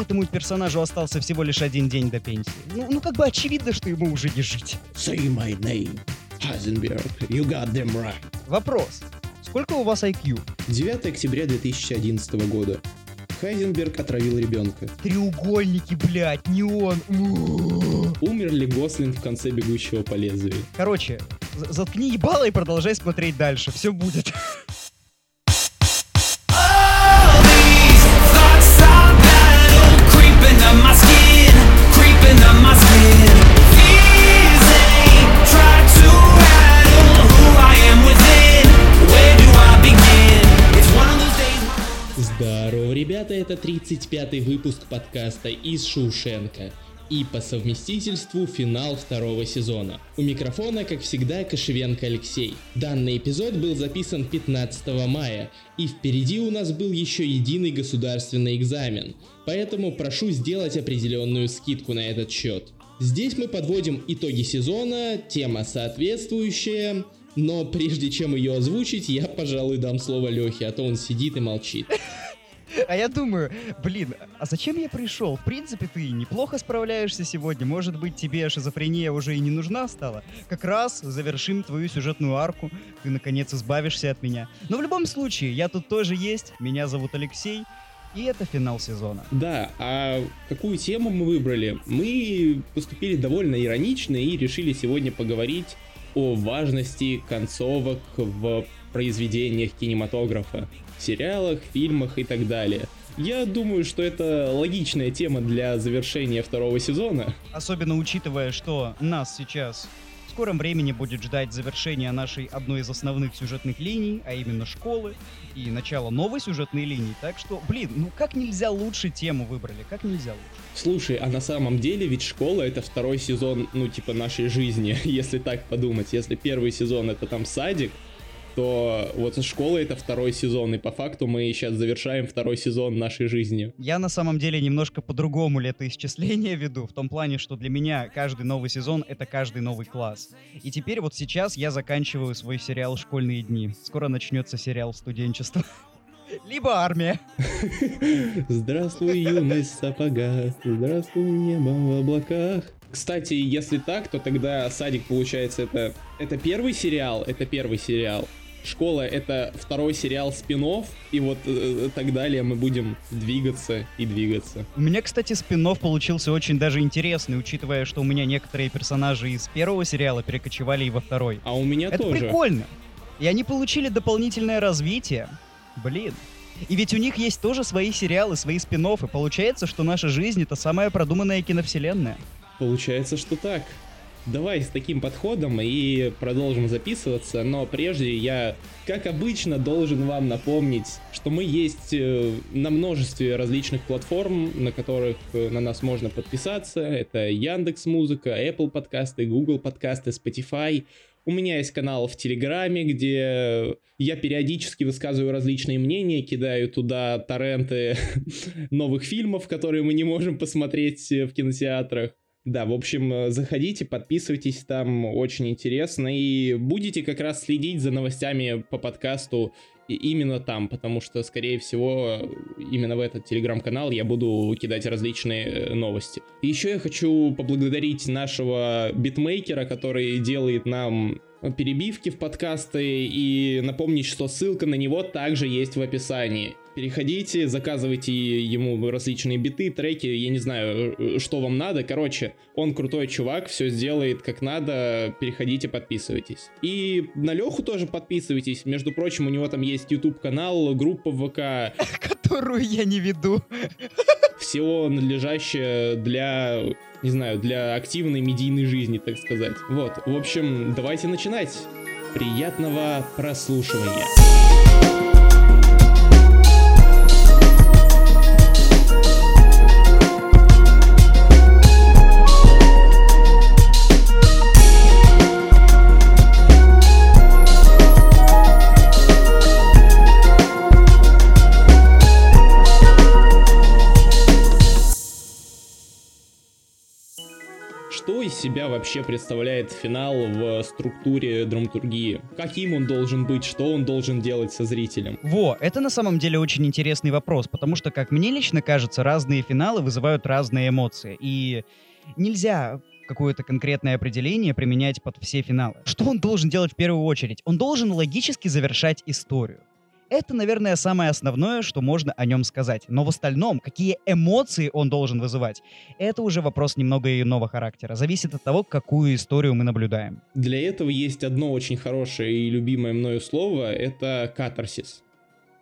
этому персонажу остался всего лишь один день до пенсии. Ну, ну как бы очевидно, что ему уже не жить. Say my name, Heisenberg. You got them right. Вопрос. Сколько у вас IQ? 9 октября 2011 года. Хайзенберг отравил ребенка. Треугольники, блядь, не он. У-у-у. Умер ли Гослинг в конце «Бегущего по лезвию»? Короче, за- заткни ебало и продолжай смотреть дальше. Все будет. Это 35-й выпуск подкаста из Шушенко. И по совместительству финал второго сезона. У микрофона, как всегда, Кошевенко Алексей. Данный эпизод был записан 15 мая, и впереди у нас был еще единый государственный экзамен. Поэтому прошу сделать определенную скидку на этот счет. Здесь мы подводим итоги сезона, тема соответствующая, но прежде чем ее озвучить, я, пожалуй, дам слово Лехе, а то он сидит и молчит. А я думаю, блин, а зачем я пришел? В принципе, ты неплохо справляешься сегодня. Может быть, тебе шизофрения уже и не нужна стала? Как раз завершим твою сюжетную арку. Ты, наконец, избавишься от меня. Но в любом случае, я тут тоже есть. Меня зовут Алексей. И это финал сезона. Да, а какую тему мы выбрали? Мы поступили довольно иронично и решили сегодня поговорить о важности концовок в произведениях кинематографа, сериалах, фильмах и так далее. Я думаю, что это логичная тема для завершения второго сезона. Особенно учитывая, что нас сейчас в скором времени будет ждать завершение нашей одной из основных сюжетных линий, а именно школы, и начало новой сюжетной линии. Так что, блин, ну как нельзя лучше тему выбрали, как нельзя лучше. Слушай, а на самом деле ведь школа это второй сезон, ну типа нашей жизни, если так подумать. Если первый сезон это там садик, то вот школа это второй сезон, и по факту мы сейчас завершаем второй сезон нашей жизни. Я на самом деле немножко по-другому летоисчисление веду, в том плане, что для меня каждый новый сезон — это каждый новый класс. И теперь вот сейчас я заканчиваю свой сериал «Школьные дни». Скоро начнется сериал «Студенчество». Либо армия. Здравствуй, юность в сапогах, здравствуй, небо в облаках. Кстати, если так, то тогда садик, получается, это, это первый сериал, это первый сериал. Школа это второй сериал спин и вот э, так далее мы будем двигаться и двигаться. У меня, кстати, спин получился очень даже интересный, учитывая, что у меня некоторые персонажи из первого сериала перекочевали и во второй. А у меня Это тоже. прикольно. И они получили дополнительное развитие. Блин. И ведь у них есть тоже свои сериалы, свои спин и получается, что наша жизнь — это самая продуманная киновселенная. Получается, что так. Давай с таким подходом и продолжим записываться, но прежде я, как обычно, должен вам напомнить, что мы есть э, на множестве различных платформ, на которых э, на нас можно подписаться. Это Яндекс Музыка, Apple подкасты, Google подкасты, Spotify. У меня есть канал в Телеграме, где я периодически высказываю различные мнения, кидаю туда торренты новых фильмов, которые мы не можем посмотреть э, в кинотеатрах. Да, в общем, э, заходите, подписывайтесь, там очень интересно, и будете как раз следить за новостями по подкасту именно там, потому что, скорее всего, именно в этот телеграм-канал я буду кидать различные э, новости. Еще я хочу поблагодарить нашего битмейкера, который делает нам перебивки в подкасты, и напомнить, что ссылка на него также есть в описании. Переходите, заказывайте ему различные биты, треки, я не знаю, э, что вам надо. Короче, он крутой чувак, все сделает как надо. Переходите, подписывайтесь. И на Леху тоже подписывайтесь. Между прочим, у него там есть YouTube канал, группа ВК, Которую я не веду. всего надлежащее для, не знаю, для активной медийной жизни, так сказать. Вот, в общем, давайте начинать. Приятного прослушивания. Вообще представляет финал в структуре драматургии? Каким он должен быть, что он должен делать со зрителем? Во, это на самом деле очень интересный вопрос, потому что, как мне лично кажется, разные финалы вызывают разные эмоции. И нельзя какое-то конкретное определение применять под все финалы. Что он должен делать в первую очередь? Он должен логически завершать историю. Это, наверное, самое основное, что можно о нем сказать. Но в остальном, какие эмоции он должен вызывать, это уже вопрос немного иного характера. Зависит от того, какую историю мы наблюдаем. Для этого есть одно очень хорошее и любимое мною слово — это катарсис.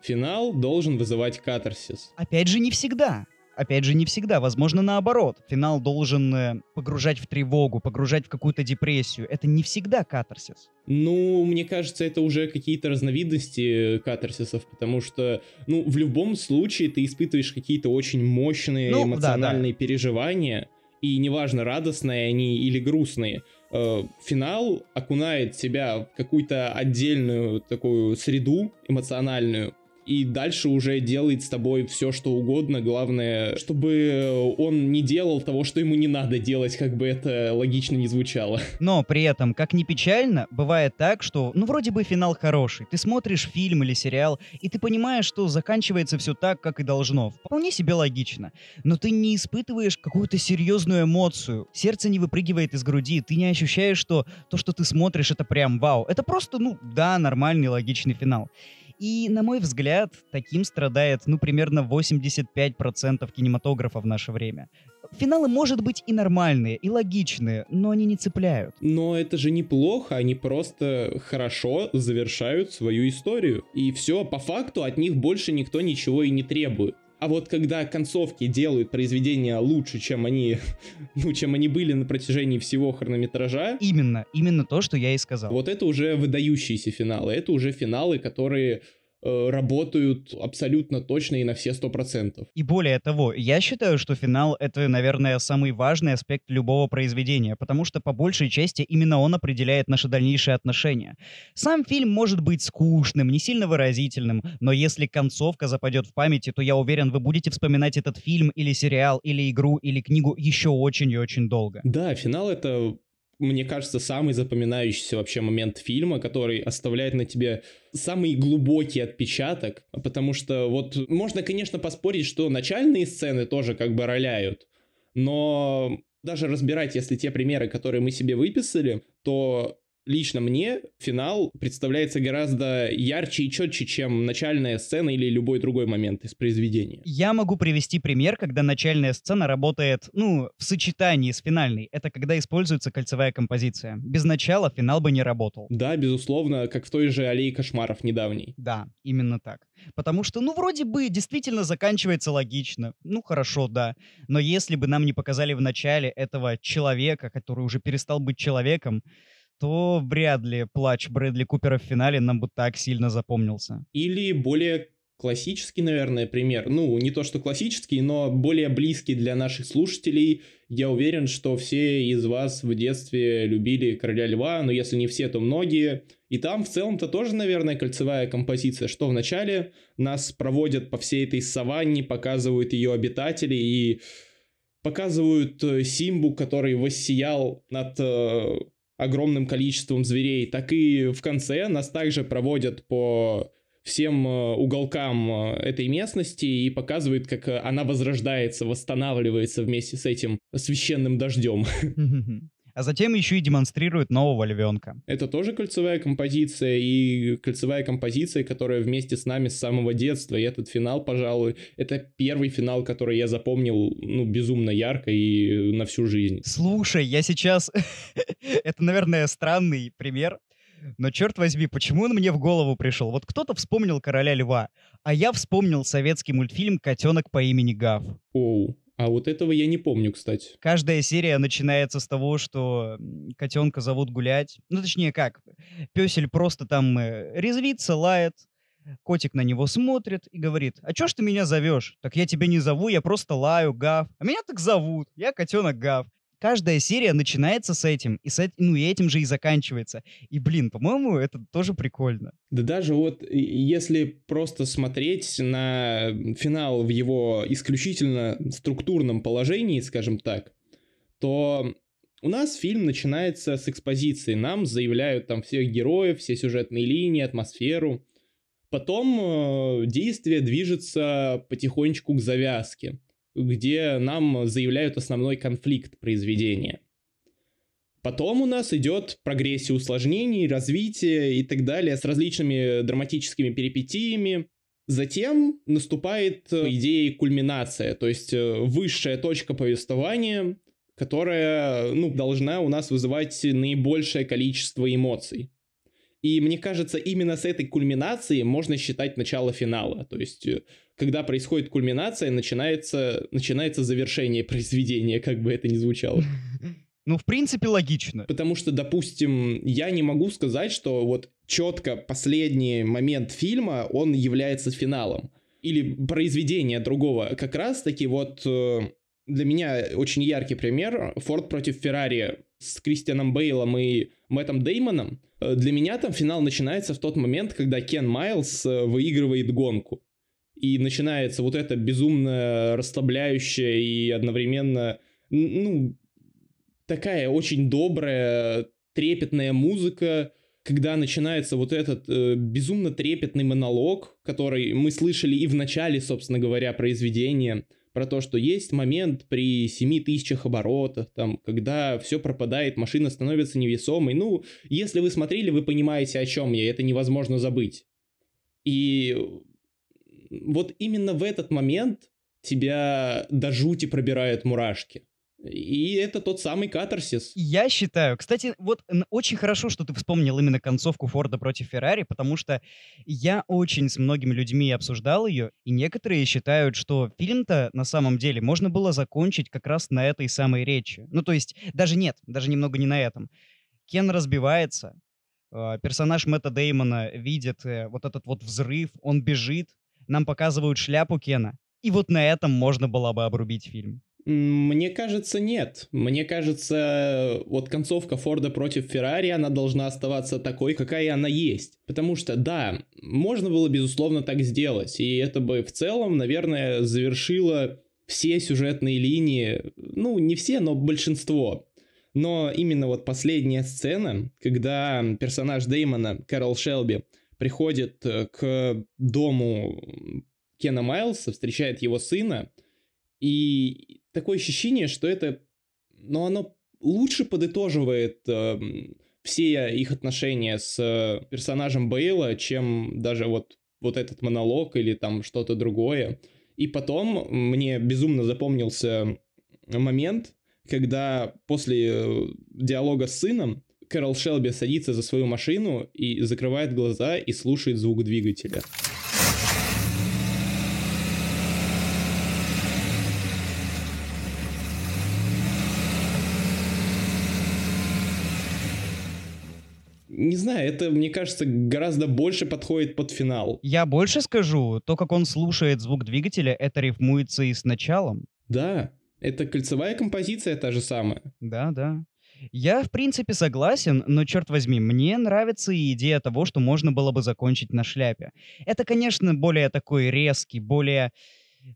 Финал должен вызывать катарсис. Опять же, не всегда. Опять же, не всегда. Возможно, наоборот. Финал должен э, погружать в тревогу, погружать в какую-то депрессию. Это не всегда катарсис. Ну, мне кажется, это уже какие-то разновидности катарсисов, потому что, ну, в любом случае ты испытываешь какие-то очень мощные Ну, да, эмоциональные переживания, и неважно, радостные они или грустные. Э, Финал окунает тебя в какую-то отдельную такую среду эмоциональную, и дальше уже делает с тобой все, что угодно. Главное, чтобы он не делал того, что ему не надо делать, как бы это логично не звучало. Но при этом, как ни печально, бывает так, что, ну, вроде бы финал хороший. Ты смотришь фильм или сериал, и ты понимаешь, что заканчивается все так, как и должно. Вполне себе логично. Но ты не испытываешь какую-то серьезную эмоцию. Сердце не выпрыгивает из груди. Ты не ощущаешь, что то, что ты смотришь, это прям вау. Это просто, ну, да, нормальный логичный финал. И, на мой взгляд, таким страдает, ну, примерно 85% кинематографа в наше время. Финалы, может быть, и нормальные, и логичные, но они не цепляют. Но это же неплохо, они просто хорошо завершают свою историю. И все, по факту от них больше никто ничего и не требует. А вот когда концовки делают произведения лучше, чем они, ну, чем они были на протяжении всего хронометража, Именно, именно то, что я и сказал. вот это уже выдающиеся финалы. Это уже финалы, которые работают абсолютно точно и на все сто процентов. И более того, я считаю, что финал — это, наверное, самый важный аспект любого произведения, потому что по большей части именно он определяет наши дальнейшие отношения. Сам фильм может быть скучным, не сильно выразительным, но если концовка западет в памяти, то я уверен, вы будете вспоминать этот фильм или сериал, или игру, или книгу еще очень и очень долго. Да, финал это, мне кажется, самый запоминающийся вообще момент фильма, который оставляет на тебе самый глубокий отпечаток, потому что вот можно, конечно, поспорить, что начальные сцены тоже как бы роляют, но даже разбирать, если те примеры, которые мы себе выписали, то лично мне финал представляется гораздо ярче и четче, чем начальная сцена или любой другой момент из произведения. Я могу привести пример, когда начальная сцена работает, ну, в сочетании с финальной. Это когда используется кольцевая композиция. Без начала финал бы не работал. Да, безусловно, как в той же «Аллее кошмаров» недавней. Да, именно так. Потому что, ну, вроде бы действительно заканчивается логично. Ну, хорошо, да. Но если бы нам не показали в начале этого человека, который уже перестал быть человеком, то вряд ли плач Брэдли Купера в финале нам бы так сильно запомнился. Или более классический, наверное, пример. Ну, не то что классический, но более близкий для наших слушателей. Я уверен, что все из вас в детстве любили «Короля льва», но если не все, то многие. И там в целом-то тоже, наверное, кольцевая композиция, что вначале нас проводят по всей этой саванне, показывают ее обитателей и показывают э, Симбу, который воссиял над э, огромным количеством зверей, так и в конце нас также проводят по всем э, уголкам э, этой местности и показывают, как э, она возрождается, восстанавливается вместе с этим священным дождем. А затем еще и демонстрирует нового львенка. Это тоже кольцевая композиция, и кольцевая композиция, которая вместе с нами с самого детства. И этот финал, пожалуй, это первый финал, который я запомнил, ну, безумно ярко и на всю жизнь. Слушай, я сейчас... Это, наверное, странный пример, но черт возьми, почему он мне в голову пришел? Вот кто-то вспомнил «Короля льва», а я вспомнил советский мультфильм «Котенок по имени Гав». Оу. А вот этого я не помню, кстати. Каждая серия начинается с того, что котенка зовут гулять. Ну, точнее, как? Песель просто там э, резвится, лает. Котик на него смотрит и говорит, а чё ж ты меня зовешь? Так я тебя не зову, я просто лаю, Гав. А меня так зовут, я котенок Гав. Каждая серия начинается с этим, и, с ну, и этим же и заканчивается. И, блин, по-моему, это тоже прикольно. Да даже вот если просто смотреть на финал в его исключительно структурном положении, скажем так, то У нас фильм начинается с экспозиции. Нам заявляют там всех героев, все сюжетные линии, атмосферу. Потом э, действие движется потихонечку к завязке, где нам заявляют основной конфликт произведения. Потом у нас идет прогрессия усложнений, развитие и так далее с различными драматическими перипетиями. Затем наступает, по идее, кульминация, то есть э, высшая точка повествования, которая ну, должна у нас вызывать наибольшее количество эмоций. И мне кажется, именно с этой кульминации можно считать начало финала. То есть, э, когда происходит кульминация, начинается, начинается завершение произведения, как бы это ни звучало. Ну, в принципе, логично. Потому что, допустим, я не могу сказать, что вот четко последний момент фильма, он является финалом. Или произведение другого. Как раз таки вот э, для меня очень яркий пример Форд против Феррари с Кристианом Бейлом и Мэттом Деймоном. Э, Для меня там финал начинается в тот момент, когда Кен Майлз э, выигрывает гонку. И начинается вот это безумно расслабляющая и одновременно, ну, такая очень добрая, трепетная музыка, когда начинается вот этот э, безумно трепетный монолог, который мы слышали и в начале, собственно говоря, произведения, про то, что есть момент при 7 тысячах оборотах, там, когда все пропадает, машина становится невесомой. Ну, если вы смотрели, вы понимаете, о чем я, это невозможно забыть. И вот именно в этот момент тебя до жути пробирают мурашки. И это тот самый катарсис. Я считаю, кстати, вот очень хорошо, что ты вспомнил именно концовку Форда против Феррари, потому что я очень с многими людьми обсуждал ее, и некоторые считают, что фильм-то на самом деле можно было закончить как раз на этой самой речи. Ну, то есть, даже нет, даже немного не на этом. Кен разбивается, э, персонаж Мэтта Деймона видит э, вот этот вот взрыв, он бежит, нам показывают шляпу Кена, и вот на этом можно было бы обрубить фильм. Мне кажется, нет. Мне кажется, вот концовка Форда против Феррари, она должна оставаться такой, какая она есть. Потому что, да, можно было, безусловно, так сделать. И это бы в целом, наверное, завершило все сюжетные линии. Ну, не все, но большинство. Но именно вот последняя сцена, когда персонаж Деймона, Кэрол Шелби, приходит э, к дому Кена Майлса, встречает его сына, и такое ощущение, что это, ну, оно лучше подытоживает эм, все их отношения с э, персонажем Бейла, чем даже вот, вот этот монолог или там что-то другое. И потом мне безумно запомнился момент, когда после э, диалога с сыном Кэрол Шелби садится за свою машину и закрывает глаза и слушает звук двигателя. Не знаю, это, мне кажется, гораздо больше подходит под финал. Я больше скажу, то, как он слушает звук двигателя, это рифмуется и с началом. Да, это кольцевая композиция та же самая. Да, да. Я, в принципе, согласен, но, черт возьми, мне нравится и идея того, что можно было бы закончить на шляпе. Это, конечно, более такой резкий, более,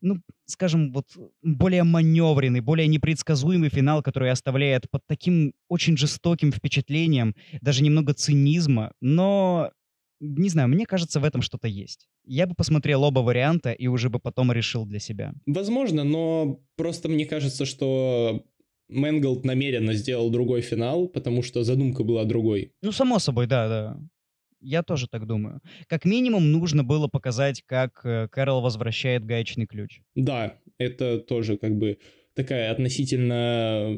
ну, скажем, вот, более маневренный, более непредсказуемый финал, который оставляет под таким очень жестоким впечатлением, даже немного цинизма, но, не знаю, мне кажется, в этом что-то есть. Я бы посмотрел оба варианта и уже бы потом решил для себя. Возможно, но просто мне кажется, что Мэнголд намеренно сделал другой финал, потому что задумка была другой. Ну, само собой, да, да. Я тоже так думаю. Как минимум, нужно было показать, как э, Кэрол возвращает гаечный ключ. Да, это тоже как бы такая относительно,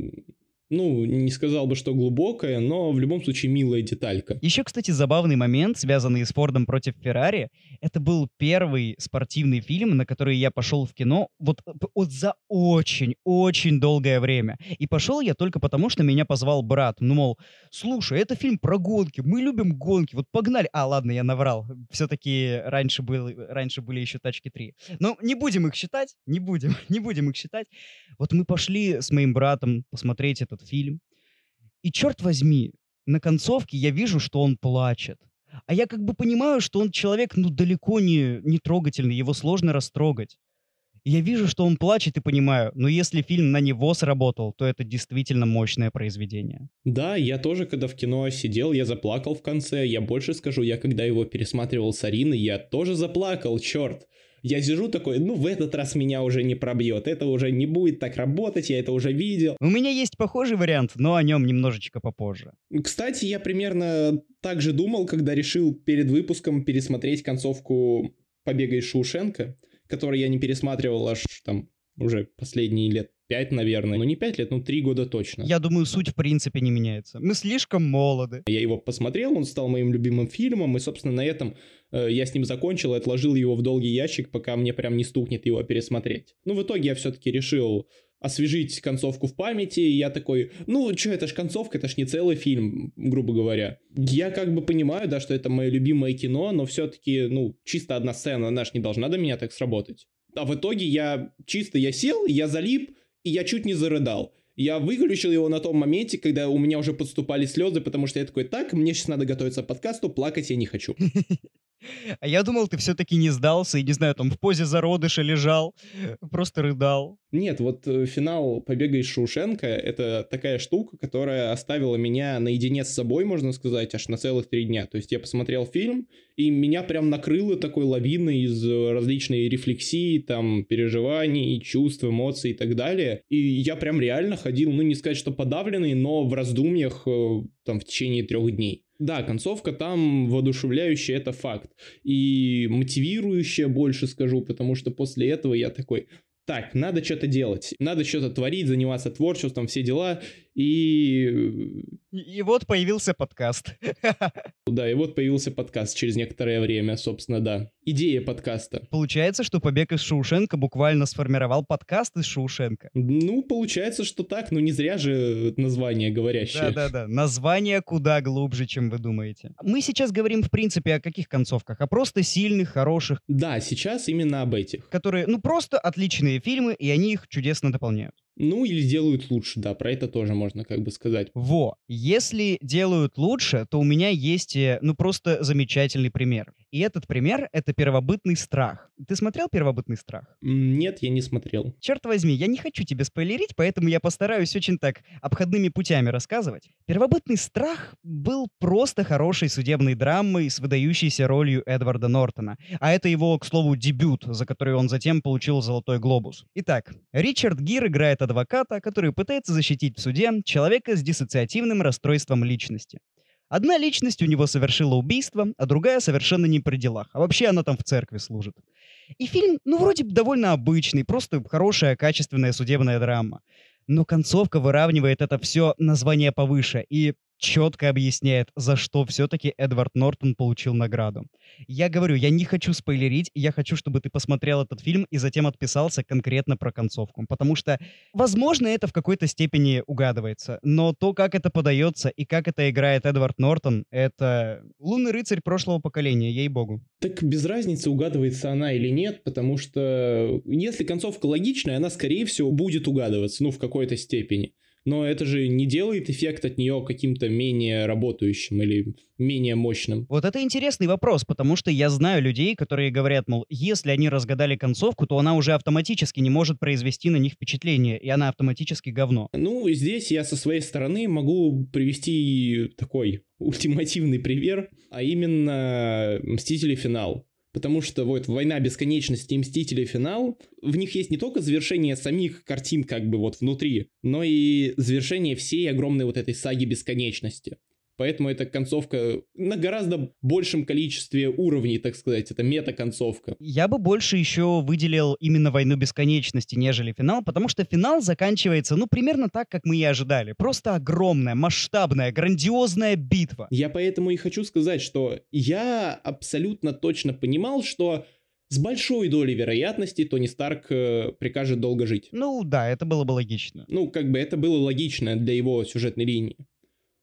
ну, не сказал бы, что глубокая, но в любом случае милая деталька. Еще, кстати, забавный момент, связанный с Фордом против Феррари. Это был первый спортивный фильм, на который я пошел в кино вот, вот за очень-очень долгое время. И пошел я только потому, что меня позвал брат. Ну, мол, слушай, это фильм про гонки, мы любим гонки, вот погнали. А, ладно, я наврал. Все-таки раньше, был, раньше были еще тачки 3. Но не будем их считать, не будем, не будем их считать. Вот мы пошли с моим братом посмотреть этот фильм. И черт возьми, на концовке я вижу, что он плачет. А я как бы понимаю, что он человек, ну, далеко не, не трогательный, его сложно растрогать. Я вижу, что он плачет и понимаю, но если фильм на него сработал, то это действительно мощное произведение. Да, я тоже, когда в кино сидел, я заплакал в конце. Я больше скажу, я когда его пересматривал с Ариной, я тоже заплакал, черт. Я сижу такой, ну в этот раз меня уже не пробьет, это уже не будет так работать, я это уже видел. У меня есть похожий вариант, но о нем немножечко попозже. Кстати, я примерно так же думал, когда решил перед выпуском пересмотреть концовку «Побега из Шоушенка», который я не пересматривал аж там уже последние лет пять, наверное. Ну, не пять лет, ну, три года точно. Я думаю, суть в принципе не меняется. Мы слишком молоды. Я его посмотрел, он стал моим любимым фильмом, и, собственно, на этом я с ним закончил и отложил его в долгий ящик, пока мне прям не стукнет его пересмотреть. Ну, в итоге я все-таки решил освежить концовку в памяти, и я такой, ну, что, это ж концовка, это ж не целый фильм, грубо говоря. Я как бы понимаю, да, что это мое любимое кино, но все-таки, ну, чисто одна сцена, она ж не должна до меня так сработать. А в итоге я чисто, я сел, я залип, и я чуть не зарыдал. Я выключил его на том моменте, когда у меня уже подступали слезы, потому что я такой, так, мне сейчас надо готовиться к подкасту, плакать я не хочу. А я думал, ты все-таки не сдался и, не знаю, там в позе зародыша лежал, просто рыдал. Нет, вот э, финал «Побега из Шоушенка» — это такая штука, которая оставила меня наедине с собой, можно сказать, аж на целых три дня. То есть я посмотрел фильм, и меня прям накрыло такой лавиной из э, различной рефлексии, там, переживаний, чувств, эмоций и так далее. И я прям реально ходил, ну, не сказать, что подавленный, но в раздумьях э, там в течение трех дней. Да, концовка там воодушевляющая, это факт. И мотивирующая больше скажу, потому что после этого я такой, так, надо что-то делать, надо что-то творить, заниматься творчеством, все дела. И... И, и вот появился подкаст. Да, и вот появился подкаст через некоторое время, собственно, да. Идея подкаста. Получается, что «Побег из Шоушенка» буквально сформировал подкаст из Шоушенка. Ну, получается, что так, но не зря же название говорящее. Да-да-да, название куда глубже, чем вы думаете. Мы сейчас говорим, в принципе, о каких концовках? О просто сильных, хороших, Да, сейчас именно об этих. которые, ну, просто отличные фильмы, и они их чудесно дополняют. Ну, или делают лучше, да, про это тоже можно как бы сказать. Во, если делают лучше, то у меня есть, э, ну, просто замечательный пример. И этот пример — это «Первобытный страх». Ты смотрел «Первобытный страх»? Нет, я не смотрел. Черт возьми, я не хочу тебе спойлерить, поэтому я постараюсь очень так обходными путями рассказывать. «Первобытный страх» был просто хорошей судебной драмой с выдающейся ролью Эдварда Нортона. А это его, к слову, дебют, за который он затем получил «Золотой глобус». Итак, Ричард Гир играет адвоката, который пытается защитить в суде человека с диссоциативным расстройством личности. Одна личность у него совершила убийство, а другая совершенно не при делах. А вообще она там в церкви служит. И фильм, ну, вроде бы довольно обычный, просто хорошая, качественная судебная драма. Но концовка выравнивает это все название повыше и четко объясняет, за что все-таки Эдвард Нортон получил награду. Я говорю, я не хочу спойлерить, я хочу, чтобы ты посмотрел этот фильм и затем отписался конкретно про концовку. Потому что, возможно, это в какой-то степени угадывается, но то, как это подается и как это играет Эдвард Нортон, это лунный рыцарь прошлого поколения, ей-богу. Так без разницы, угадывается она или нет, потому что если концовка логичная, она, скорее всего, будет угадываться, ну, в какой-то степени. Но это же не делает эффект от нее каким-то менее работающим или менее мощным. Вот это интересный вопрос, потому что я знаю людей, которые говорят, мол, если они разгадали концовку, то она уже автоматически не может произвести на них впечатление, и она автоматически говно. Ну, здесь я со своей стороны могу привести такой ультимативный пример, а именно «Мстители. Финал». Потому что вот «Война бесконечности» и «Мстители. Финал», в них есть не только завершение самих картин как бы вот внутри, но и завершение всей огромной вот этой саги бесконечности. Поэтому эта концовка на гораздо большем количестве уровней, так сказать. Это мета-концовка. Я бы больше еще выделил именно «Войну бесконечности», нежели финал, потому что финал заканчивается, ну, примерно так, как мы и ожидали. Просто огромная, масштабная, грандиозная битва. Я поэтому и хочу сказать, что я абсолютно точно понимал, что с большой долей вероятности Тони Старк э, прикажет долго жить. Ну да, это было бы логично. Ну, как бы это было логично для его сюжетной линии.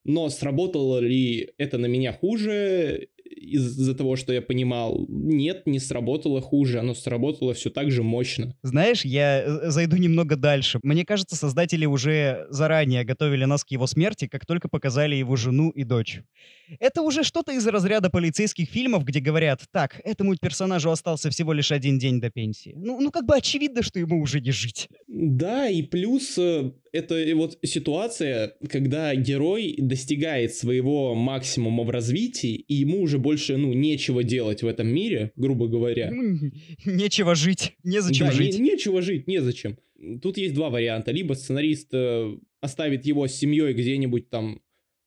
Но сработало ли это на меня хуже, из-за того, что я понимал. Нет, не сработало хуже, оно сработало все так же мощно. Знаешь, я э, зайду немного дальше. Мне кажется, создатели уже заранее готовили нас к его смерти, как только показали его жену и дочь. Это уже что-то из разряда полицейских фильмов, где говорят, так, этому персонажу остался всего лишь один день до пенсии. Ну, ну как бы очевидно, что ему уже не жить. Да, и плюс э, это вот ситуация, когда герой достигает своего максимума в развитии, и ему уже больше, ну, нечего делать в этом мире, грубо говоря. Ну, Нечего жить, незачем Да, жить. не- нечего жить, незачем. Тут есть два варианта. Либо сценарист э, оставит его с семьей где-нибудь там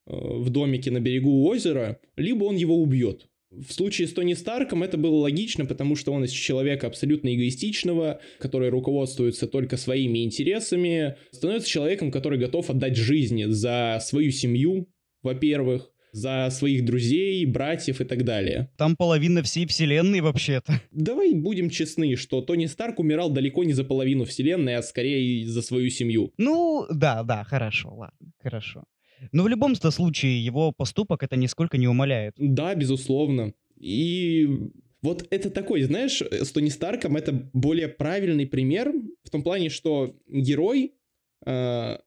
э, в домике на берегу озера, либо он его убьет. В случае с Тони Старком это было логично, потому что он из человека абсолютно эгоистичного, который руководствуется только своими интересами, становится человеком, который готов отдать жизни за свою семью, во-первых, за своих друзей, братьев и так далее. Там половина всей вселенной вообще-то. Давай будем честны, что Тони Старк умирал далеко не за половину вселенной, а скорее за свою семью. Ну, да, да, хорошо, ладно, хорошо. Но в любом то случае его поступок это нисколько не умаляет. Да, безусловно. И вот это такой, знаешь, с Тони Старком это более правильный пример в том плане, что герой, э,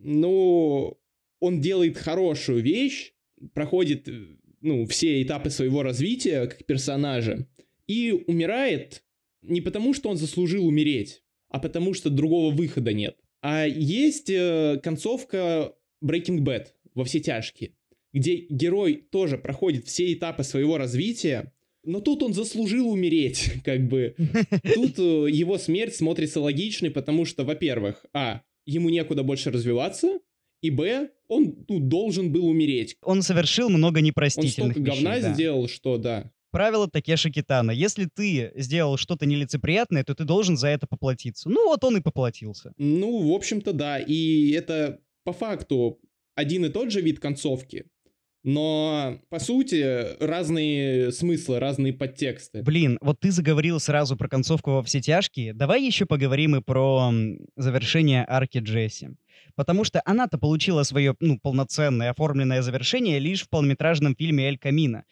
ну, он делает хорошую вещь, проходит, э, ну, все этапы своего развития как персонажа и умирает не потому, что он заслужил умереть, а потому что другого выхода нет. А есть э, концовка Breaking Bad во все тяжкие, где герой тоже проходит все этапы своего развития, но тут он заслужил умереть, как бы. Тут э, его смерть смотрится логичной, потому что, во-первых, а, ему некуда больше развиваться, и б, он ну, должен был умереть. Он совершил много Он непростительных столько говна вещей, да. сделал, что да. Правило Такеши Китана. Если ты сделал что-то нелицеприятное, то ты должен за это поплатиться. Ну вот он и поплатился. Ну, в общем-то, да. И это по факту один и тот же вид концовки, но по сути разные смыслы, разные подтексты. Блин, вот ты заговорил сразу про концовку во все тяжкие. Давай еще поговорим и про завершение арки Джесси. Потому что она-то получила свое ну, полноценное оформленное завершение лишь в полнометражном фильме «Эль Камино».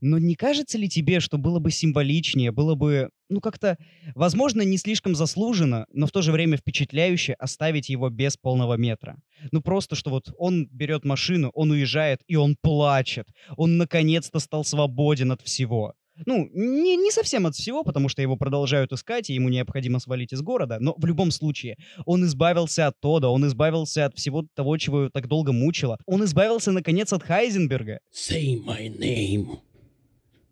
Но не кажется ли тебе, что было бы символичнее, было бы, ну как-то, возможно, не слишком заслуженно, но в то же время впечатляюще оставить его без полного метра? Ну просто, что вот он берет машину, он уезжает, и он плачет. Он наконец-то стал свободен от всего. Ну, не, не совсем от всего, потому что его продолжают искать, и ему необходимо свалить из города, но в любом случае, он избавился от Тода, он избавился от всего того, чего его так долго мучило. Он избавился, наконец, от Хайзенберга. Say my name,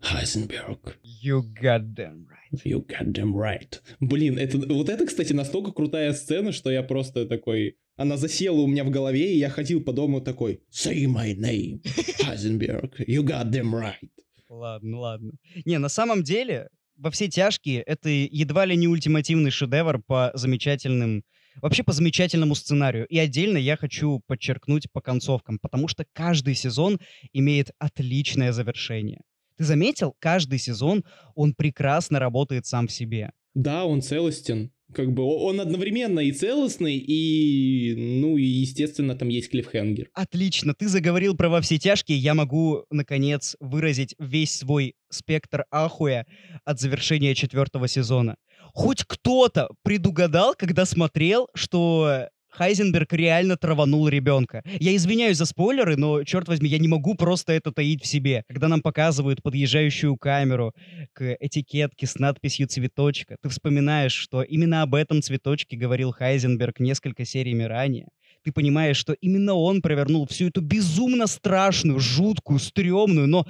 Heisenberg. You goddamn right. You goddamn right. Блин, это, вот это, кстати, настолько крутая сцена, что я просто такой... Она засела у меня в голове, и я ходил по дому такой Say my name, Heisenberg. You goddamn right. Ладно, ладно. Не, на самом деле, во все тяжкие, это едва ли не ультимативный шедевр по замечательным Вообще по замечательному сценарию. И отдельно я хочу подчеркнуть по концовкам, потому что каждый сезон имеет отличное завершение. Ты заметил? Каждый сезон он прекрасно работает сам в себе. Да, он целостен. Как бы он одновременно и целостный, и, ну, и, естественно, там есть клиффхенгер. Отлично, ты заговорил про во все тяжкие. Я могу, наконец, выразить весь свой спектр ахуя от завершения четвертого сезона. Хоть кто-то предугадал, когда смотрел, что Хайзенберг реально траванул ребенка. Я извиняюсь за спойлеры, но, черт возьми, я не могу просто это таить в себе. Когда нам показывают подъезжающую камеру к этикетке с надписью «цветочка», ты вспоминаешь, что именно об этом цветочке говорил Хайзенберг несколько сериями ранее. Ты понимаешь, что именно он провернул всю эту безумно страшную, жуткую, стрёмную, но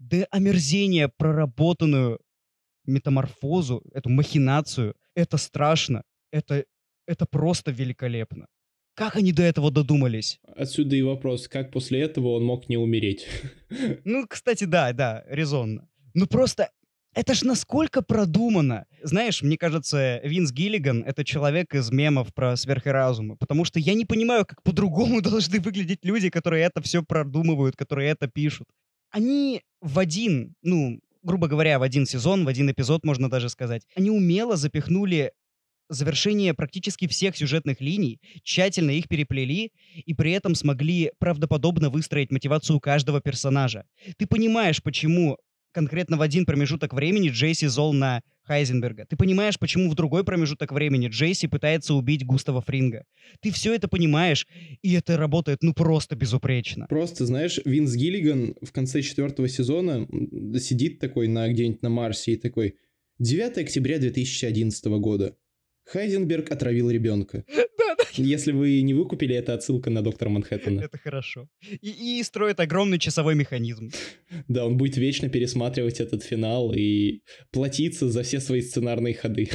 до омерзения проработанную метаморфозу, эту махинацию. Это страшно. Это, это просто великолепно. Как они до этого додумались? Отсюда и вопрос, как после этого он мог не умереть. Ну, кстати, да, да, резонно. Ну просто это ж насколько продумано. Знаешь, мне кажется, Винс Гиллиган — это человек из мемов про сверхразумы, потому что я не понимаю, как по-другому должны выглядеть люди, которые это все продумывают, которые это пишут. Они в один, ну, грубо говоря, в один сезон, в один эпизод, можно даже сказать, они умело запихнули завершение практически всех сюжетных линий, тщательно их переплели и при этом смогли правдоподобно выстроить мотивацию каждого персонажа. Ты понимаешь, почему конкретно в один промежуток времени Джейси зол на Хайзенберга. Ты понимаешь, почему в другой промежуток времени Джейси пытается убить Густава Фринга. Ты все это понимаешь, и это работает ну просто безупречно. Просто, знаешь, Винс Гиллиган в конце четвертого сезона сидит такой на где-нибудь на Марсе и такой 9 октября 2011 года. Хайзенберг отравил ребенка. Да-да. Если вы не выкупили, это отсылка на доктора Манхэттена. Это хорошо. И, и строит огромный часовой механизм. Да, он будет вечно пересматривать этот финал и платиться за все свои сценарные ходы.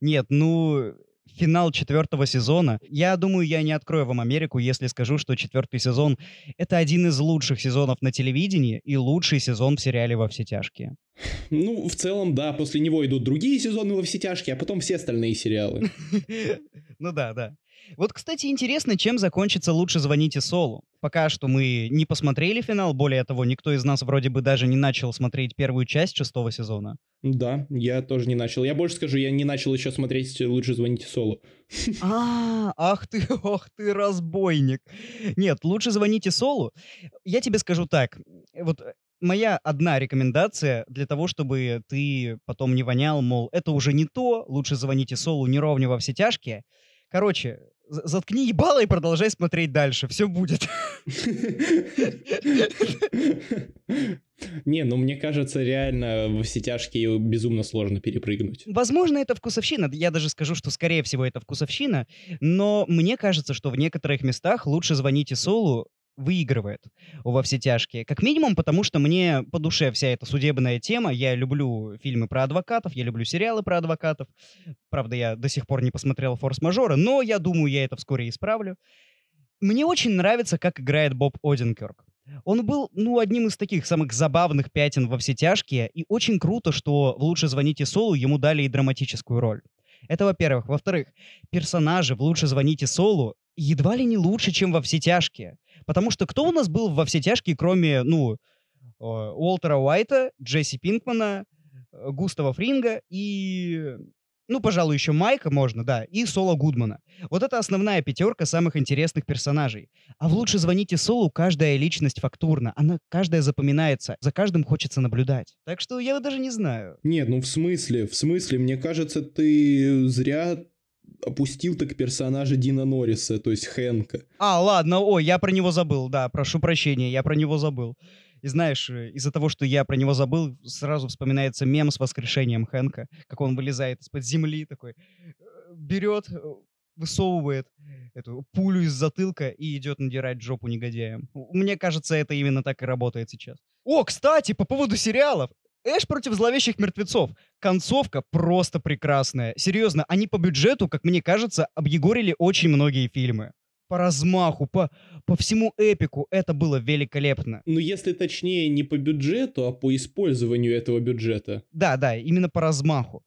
Нет, ну, финал четвертого сезона. Я думаю, я не открою вам Америку, если скажу, что четвертый сезон — это один из лучших сезонов на телевидении и лучший сезон в сериале «Во все тяжкие». Ну, в целом, да, после него идут другие сезоны во все тяжкие, а потом все остальные сериалы. Ну да, да. Вот, кстати, интересно, чем закончится «Лучше звоните Солу». Пока что мы не посмотрели финал, более того, никто из нас вроде бы даже не начал смотреть первую часть шестого сезона. Да, я тоже не начал. Я больше скажу, я не начал еще смотреть «Лучше звоните Солу». А, ах ты, ох ты, разбойник. Нет, лучше звоните Солу. Я тебе скажу так. Вот э, моя одна рекомендация для того, чтобы ты потом не вонял, мол, это уже не то, лучше звоните Солу не ровня во все тяжкие. Короче, заткни ебало и продолжай смотреть дальше. Все будет. Не, ну мне кажется, реально во все тяжкие безумно сложно перепрыгнуть. Возможно, это вкусовщина. Я даже скажу, что скорее всего это вкусовщина. Но мне кажется, что в некоторых местах лучше звоните Солу выигрывает во все тяжкие. Как минимум, потому что мне по душе вся эта судебная тема. Я люблю фильмы про адвокатов, я люблю сериалы про адвокатов. Правда, я до сих пор не посмотрел «Форс-мажоры», но я думаю, я это вскоре исправлю. Мне очень нравится, как играет Боб Одинкерк. Он был, ну, одним из таких самых забавных пятен во все тяжкие, и очень круто, что в «Лучше звоните Солу» ему дали и драматическую роль. Это во-первых. Во-вторых, персонажи в «Лучше звоните Солу» едва ли не лучше, чем во все тяжкие. Потому что кто у нас был во все тяжкие, кроме, ну, э, Уолтера Уайта, Джесси Пинкмана, э, Густава Фринга и, ну, пожалуй, еще Майка можно, да, и Соло Гудмана. Вот это основная пятерка самых интересных персонажей. А в «Лучше звоните Солу» каждая личность фактурна, она каждая запоминается, за каждым хочется наблюдать. Так что я даже не знаю. Нет, ну в смысле, в смысле, мне кажется, ты зря опустил так персонажа Дина Норриса, то есть Хэнка. А, ладно, ой, я про него забыл, да, прошу прощения, я про него забыл. И знаешь, э, из-за того, что я про него забыл, сразу вспоминается мем с воскрешением Хэнка, как он вылезает из-под земли такой, э, берет, э, высовывает эту пулю из затылка и идет надирать жопу негодяям. Мне кажется, это именно так и работает сейчас. О, кстати, по поводу сериалов. Эш против зловещих мертвецов. Концовка просто прекрасная. Серьезно, они по бюджету, как мне кажется, объегорили очень многие фильмы. По размаху, по, по всему эпику это было великолепно. Ну, если точнее, не по бюджету, а по использованию этого бюджета. Да, да, именно по размаху.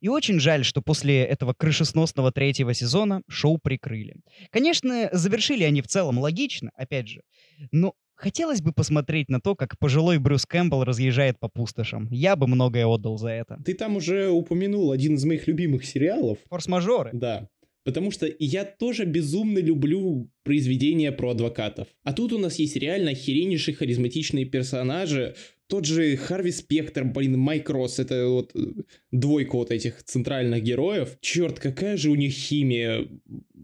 И очень жаль, что после этого крышесносного третьего сезона шоу прикрыли. Конечно, завершили они в целом логично, опять же, но хотелось бы посмотреть на то, как пожилой Брюс Кэмпбелл разъезжает по пустошам. Я бы многое отдал за это. Ты там уже упомянул один из моих любимых сериалов. Форс-мажоры. Да. Потому что я тоже безумно люблю произведения про адвокатов. А тут у нас есть реально охереннейшие харизматичные персонажи. Тот же Харви Спектр, блин, Майк Росс, это вот э, двойка вот этих центральных героев. Черт, какая же у них химия.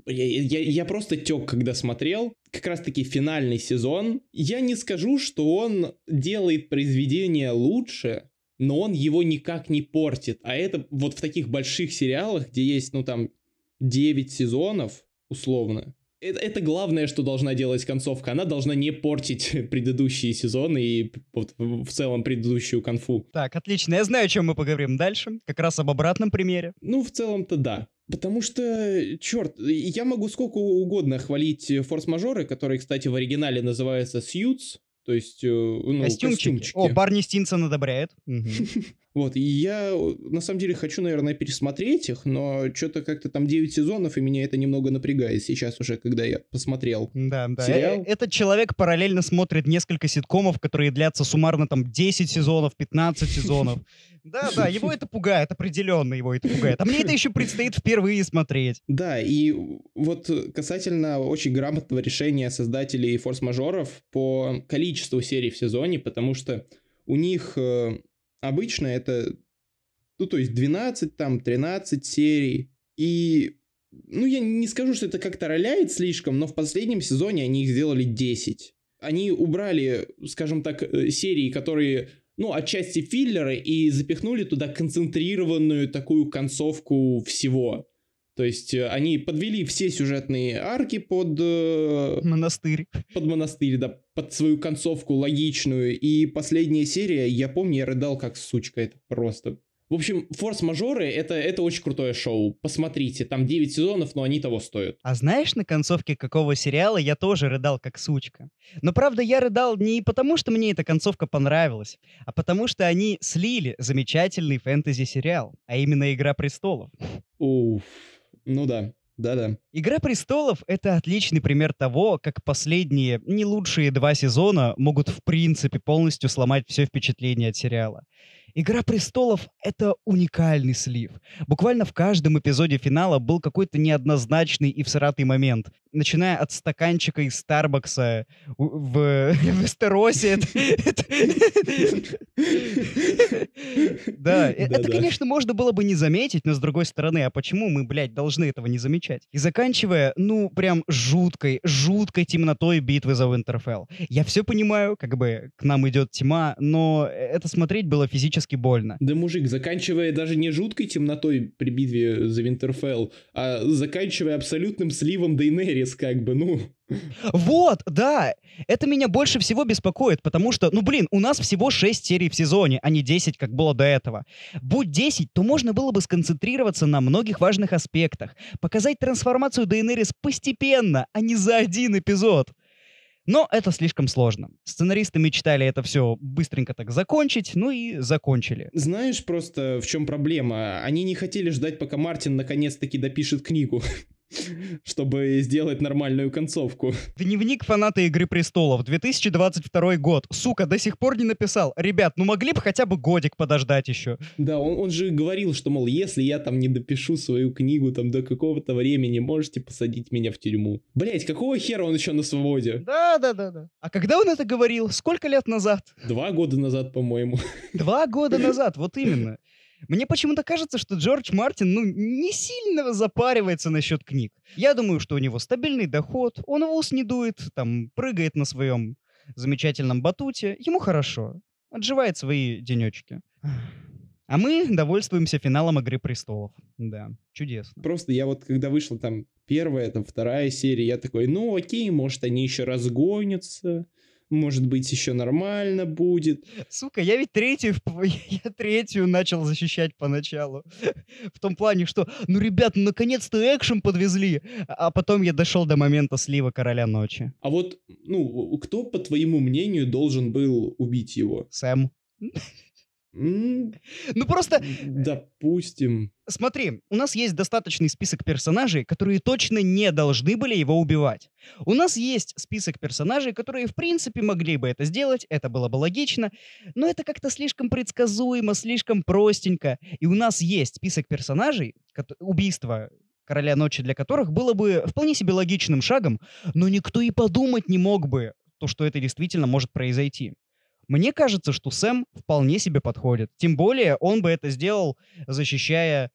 Я, я, я просто тек, когда смотрел. Как раз таки финальный сезон. Я не скажу, что он делает произведение лучше, но он его никак не портит. А это вот в таких больших сериалах, где есть, ну там, 9 сезонов, условно. Это, это главное, что должна делать концовка. Она должна не портить предыдущие сезоны и вот в целом предыдущую конфу. Так, отлично. Я знаю, о чем мы поговорим дальше. Как раз об обратном примере. Ну, в целом-то да. Потому что, черт, я могу сколько угодно хвалить форс-мажоры, которые, кстати, в оригинале называются Suits, то есть, э, ну, Костюмчики. костюмчики. О, Барни Стинсон одобряет. Вот, и я на самом деле хочу, наверное, пересмотреть их, но что-то как-то там 9 сезонов, и меня это немного напрягает сейчас уже, когда я посмотрел. Да, да. Сериал? Э, Этот человек параллельно смотрит несколько ситкомов, которые длятся суммарно там 10 сезонов, 15 сезонов. Да, да, его это пугает, определенно его это пугает. А мне это еще предстоит впервые смотреть. Да, и вот касательно очень грамотного решения создателей форс-мажоров по количеству серий в сезоне, потому что у них э, обычно это, ну, то есть 12, там, 13 серий, и, ну, я не скажу, что это как-то роляет слишком, но в последнем сезоне они их сделали 10. Они убрали, скажем так, э, серии, которые ну, отчасти филлеры, и запихнули туда концентрированную такую концовку всего. То есть э, они подвели все сюжетные арки под, э, Монастырь. под монастырь, да, под свою концовку логичную. И последняя серия, я помню, я рыдал как сучка, это просто... В общем, форс-мажоры это, это очень крутое шоу. Посмотрите, там 9 сезонов, но они того стоят. А знаешь, на концовке какого сериала я тоже рыдал как сучка? Но правда, я рыдал не потому, что мне эта концовка понравилась, а потому что они слили замечательный фэнтези-сериал, а именно «Игра престолов». Уф, ну да, да-да. «Игра престолов» — это отличный пример того, как последние, не лучшие два сезона могут в принципе полностью сломать все впечатление от сериала. «Игра престолов» — это уникальный слив. Буквально в каждом эпизоде финала был какой-то неоднозначный и всратый момент. Начиная от стаканчика из Старбакса у- в Вестеросе. Да, э- это, конечно, можно было бы не заметить, но с другой стороны, а почему мы, блядь, должны этого не замечать? И заканчивая, ну, прям жуткой, жуткой темнотой битвы за Винтерфелл. Я все понимаю, как бы к нам идет тьма, но это смотреть было физически больно. Да, мужик, заканчивая даже не жуткой темнотой при битве за Винтерфелл, а заканчивая абсолютным сливом Дейнерис, как бы, ну... Вот, да, это меня больше всего беспокоит, потому что, ну блин, у нас всего 6 серий в сезоне, а не 10, как было до этого. Будь 10, то можно было бы сконцентрироваться на многих важных аспектах, показать трансформацию Дейнерис постепенно, а не за один эпизод. Но это слишком сложно. Сценаристы мечтали это все быстренько так закончить, ну и закончили. Знаешь просто, в чем проблема? Они не хотели ждать, пока Мартин наконец-таки допишет книгу, чтобы сделать нормальную концовку. Дневник фаната Игры Престолов, 2022 год. Сука, до сих пор не написал. Ребят, ну могли бы хотя бы годик подождать еще. Да, он, он же говорил, что, мол, если я там не допишу свою книгу там до какого-то времени, можете посадить меня в тюрьму. Блять, какого хера он еще на свободе? Да, да, да, да. А когда он это говорил? Сколько лет назад? Два года назад, по-моему. Два года назад, вот именно. Мне почему-то кажется, что Джордж Мартин, ну, не сильно запаривается насчет книг. Я думаю, что у него стабильный доход, он в ус не дует, там, прыгает на своем замечательном батуте, ему хорошо, отживает свои денечки. А мы довольствуемся финалом «Игры престолов». Да, чудесно. Просто я вот, когда вышла там первая, там вторая серия, я такой, ну окей, может они еще разгонятся, может быть еще нормально будет. Сука, я ведь третью, я третью начал защищать поначалу. В том плане, что, ну, ребят, ну, наконец-то экшен подвезли. А потом я дошел до момента слива Короля Ночи. А вот, ну, кто, по твоему мнению, должен был убить его? Сэм. Ну, просто, Допустим. смотри, у нас есть достаточный список персонажей, которые точно не должны были его убивать. У нас есть список персонажей, которые, в принципе, могли бы это сделать, это было бы логично, но это как-то слишком предсказуемо, слишком простенько. И у нас есть список персонажей, убийства Короля Ночи для которых было бы вполне себе логичным шагом, но никто и подумать не мог бы, то, что это действительно может произойти. Мне кажется, что Сэм вполне себе подходит. Тем более, он бы это сделал, защищая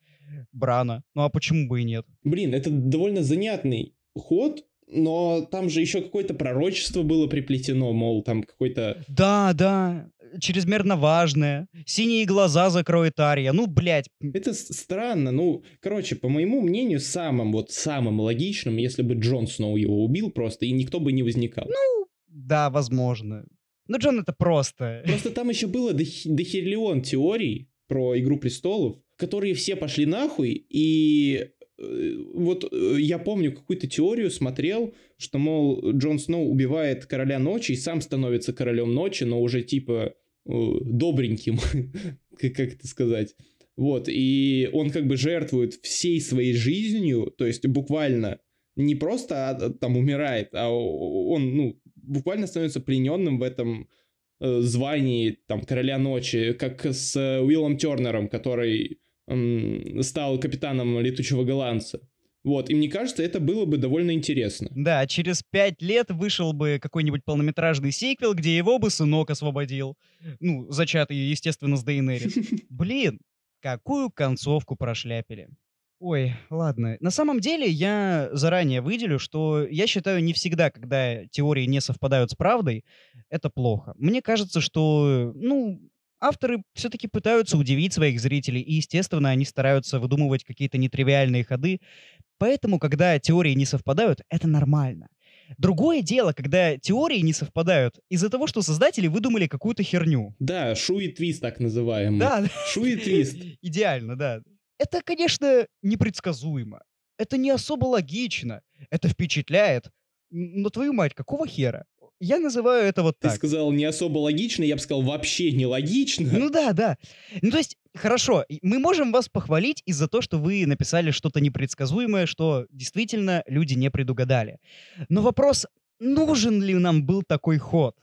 Брана. Ну а почему бы и нет? Блин, это довольно занятный ход, но там же еще какое-то пророчество было приплетено, мол, там какой-то... Да, да, чрезмерно важное. Синие глаза закроет Ария. Ну, блядь, Это странно, ну, короче, по моему мнению, самым, вот самым логичным, если бы Джон Сноу его убил просто, и никто бы не возникал. да, возможно. Но Джон это просто. Просто там еще было дохериллион теорий про Игру Престолов, которые все пошли нахуй, и э, вот э, я помню какую-то теорию смотрел, что, мол, Джон Сноу убивает Короля Ночи и сам становится Королем Ночи, но уже типа э, добреньким, как, это сказать. Вот, и он как бы жертвует всей своей жизнью, то есть буквально не просто а, там умирает, а он, ну, буквально становится плененным в этом э, звании там короля ночи, как с э, Уиллом Тернером, который м, стал капитаном летучего голландца. Вот, и мне кажется, это было бы довольно интересно. Да, через пять лет вышел бы какой-нибудь полнометражный сиквел, где его бы сынок освободил. Ну, зачатый, естественно, с Дейнерис. Блин, какую концовку прошляпили. Ой, ладно. На самом деле я заранее выделю, что я считаю не всегда, когда теории не совпадают с правдой, это плохо. Мне кажется, что, ну, авторы все-таки пытаются удивить своих зрителей, и, естественно, они стараются выдумывать какие-то нетривиальные ходы. Поэтому, когда теории не совпадают, это нормально. Другое дело, когда теории не совпадают из-за того, что создатели выдумали какую-то херню. Да, шу и твист так называемый. Да, Шу и твист. идеально, да. Это, конечно, непредсказуемо. Это не особо логично. Это впечатляет. Но твою мать, какого хера? Я называю это вот Ты так. сказал не особо логично, я бы сказал вообще нелогично. Ну да, да. Ну то есть, хорошо, мы можем вас похвалить из-за того, что вы написали что-то непредсказуемое, что действительно люди не предугадали. Но вопрос, нужен ли нам был такой ход?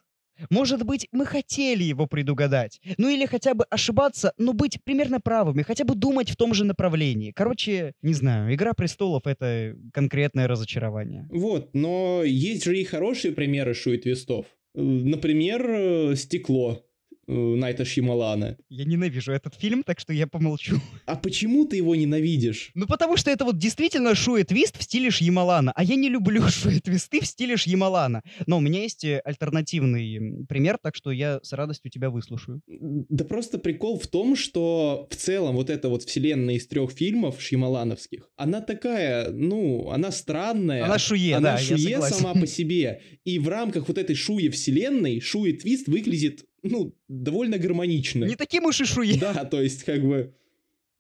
Может быть, мы хотели его предугадать. Ну или хотя бы ошибаться, но быть примерно правыми, хотя бы думать в том же направлении. Короче, не знаю, «Игра престолов» — это конкретное разочарование. Вот, но есть же и хорошие примеры шу и твистов. Э, Например, э, «Стекло» Найта Шьямалана. Я ненавижу этот фильм, так что я помолчу. А почему ты его ненавидишь? Ну, потому что это вот действительно шуэ-твист в стиле Шьямалана, а я не люблю шуэ-твисты в стиле Шьямалана. Но у меня есть э, альтернативный пример, так что я с радостью тебя выслушаю. Да просто прикол в том, что в целом вот эта вот вселенная из трех фильмов шьямалановских, она такая, ну, она странная. Она шуе, она да, шуе сама по себе. И в рамках вот этой шуе вселенной, шуе твист выглядит, ну, довольно гармонично. Не таким уж и шуе. Да, то есть как бы...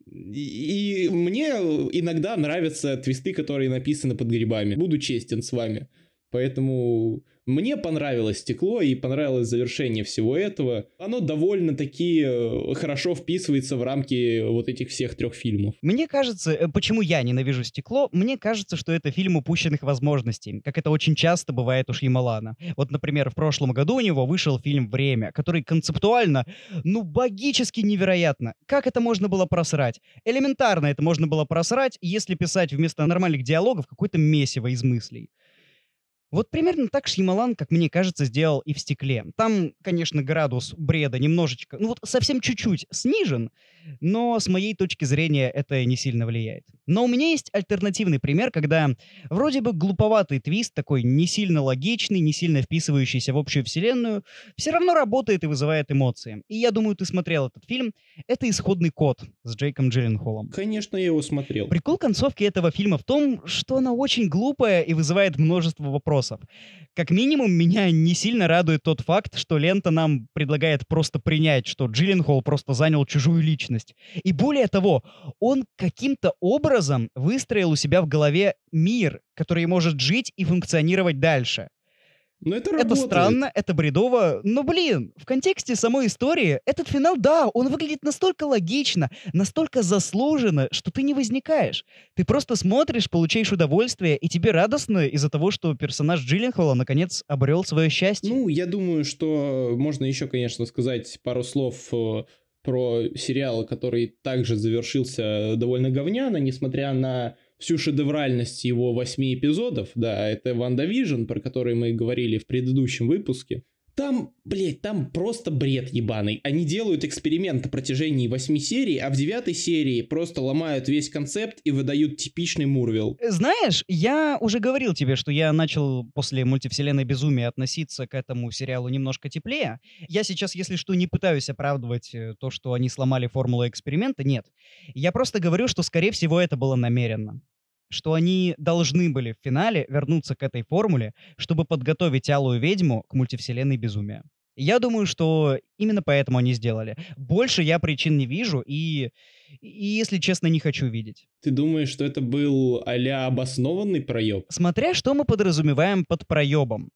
И, и мне иногда нравятся твисты, которые написаны под грибами. Буду честен с вами. Поэтому мне понравилось стекло и понравилось завершение всего этого. Оно довольно-таки э, хорошо вписывается в рамки вот этих всех трех фильмов. Мне кажется, э, почему я ненавижу «Стекло», мне кажется, что это фильм упущенных возможностей, как это очень часто бывает у Шьямалана. Вот, например, в прошлом году у него вышел фильм «Время», который концептуально, ну, богически невероятно. Как это можно было просрать? Элементарно это можно было просрать, если писать вместо нормальных диалогов какое-то месиво из мыслей. Вот примерно так Шьямалан, как мне кажется, сделал и в «Стекле». Там, конечно, градус бреда немножечко, ну вот совсем чуть-чуть снижен, но с моей точки зрения это не сильно влияет. Но у меня есть альтернативный пример, когда вроде бы глуповатый твист, такой не сильно логичный, не сильно вписывающийся в общую вселенную, все равно работает и вызывает эмоции. И я думаю, ты смотрел этот фильм. Это «Исходный код» с Джейком Джилленхолом. Конечно, я его смотрел. Прикол концовки этого фильма в том, что она очень глупая и вызывает множество вопросов. Как минимум, меня не сильно радует тот факт, что лента нам предлагает просто принять, что Джилленхол просто занял чужую личность. И более того, он каким-то образом выстроил у себя в голове мир, который может жить и функционировать дальше. Но это Это странно, это бредово, но, блин, в контексте самой истории этот финал, да, он выглядит настолько логично, настолько заслуженно, что ты не возникаешь. Ты просто смотришь, получаешь удовольствие, и тебе радостно из-за того, что персонаж Джилленхола наконец обрел свое счастье. Ну, я думаю, что можно еще, конечно, сказать пару слов э, про сериал, который также завершился довольно говняно, несмотря на всю шедевральность его восьми эпизодов. Да, это WandaVision, про который мы говорили в предыдущем выпуске. Там, блядь, там просто бред ебаный. Они делают эксперимент на протяжении восьми серий, а в девятой серии просто ломают весь концепт и выдают типичный Марвел. Знаешь, я уже говорил тебе, что я начал после мультивселенной безумия относиться к этому сериалу немножко теплее. Я сейчас, если что, не пытаюсь оправдывать э, то, что они сломали формулу эксперимента, нет. Я просто говорю, что, скорее всего, это было намеренно. Что они должны были в финале вернуться к этой формуле, чтобы подготовить Алую Ведьму к мультивселенной безумия. Я думаю, что именно поэтому они сделали. Больше я причин не вижу и, и если честно, не хочу видеть. Ты думаешь, что это был а обоснованный проеб? Смотря что мы подразумеваем под проебом.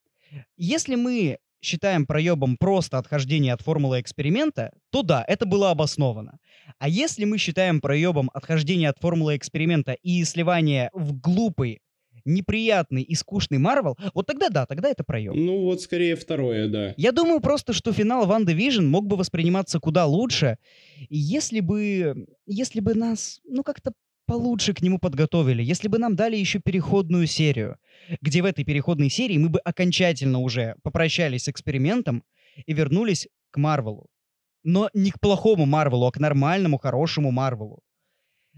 Если мы считаем проебом просто отхождение от формулы эксперимента, то да, это было обосновано. А если мы считаем проебом отхождение от формулы эксперимента и сливание в глупый, неприятный и скучный Марвел, вот тогда да, тогда это проеб. Ну вот скорее второе, да. Я думаю просто, что финал Ван Division мог бы восприниматься куда лучше, если бы, если бы нас, ну, как-то получше к нему подготовили, если бы нам дали еще переходную серию, где в этой переходной серии мы бы окончательно уже попрощались с экспериментом и вернулись к Марвелу. Но не к плохому Марвелу, а к нормальному, хорошему Марвелу.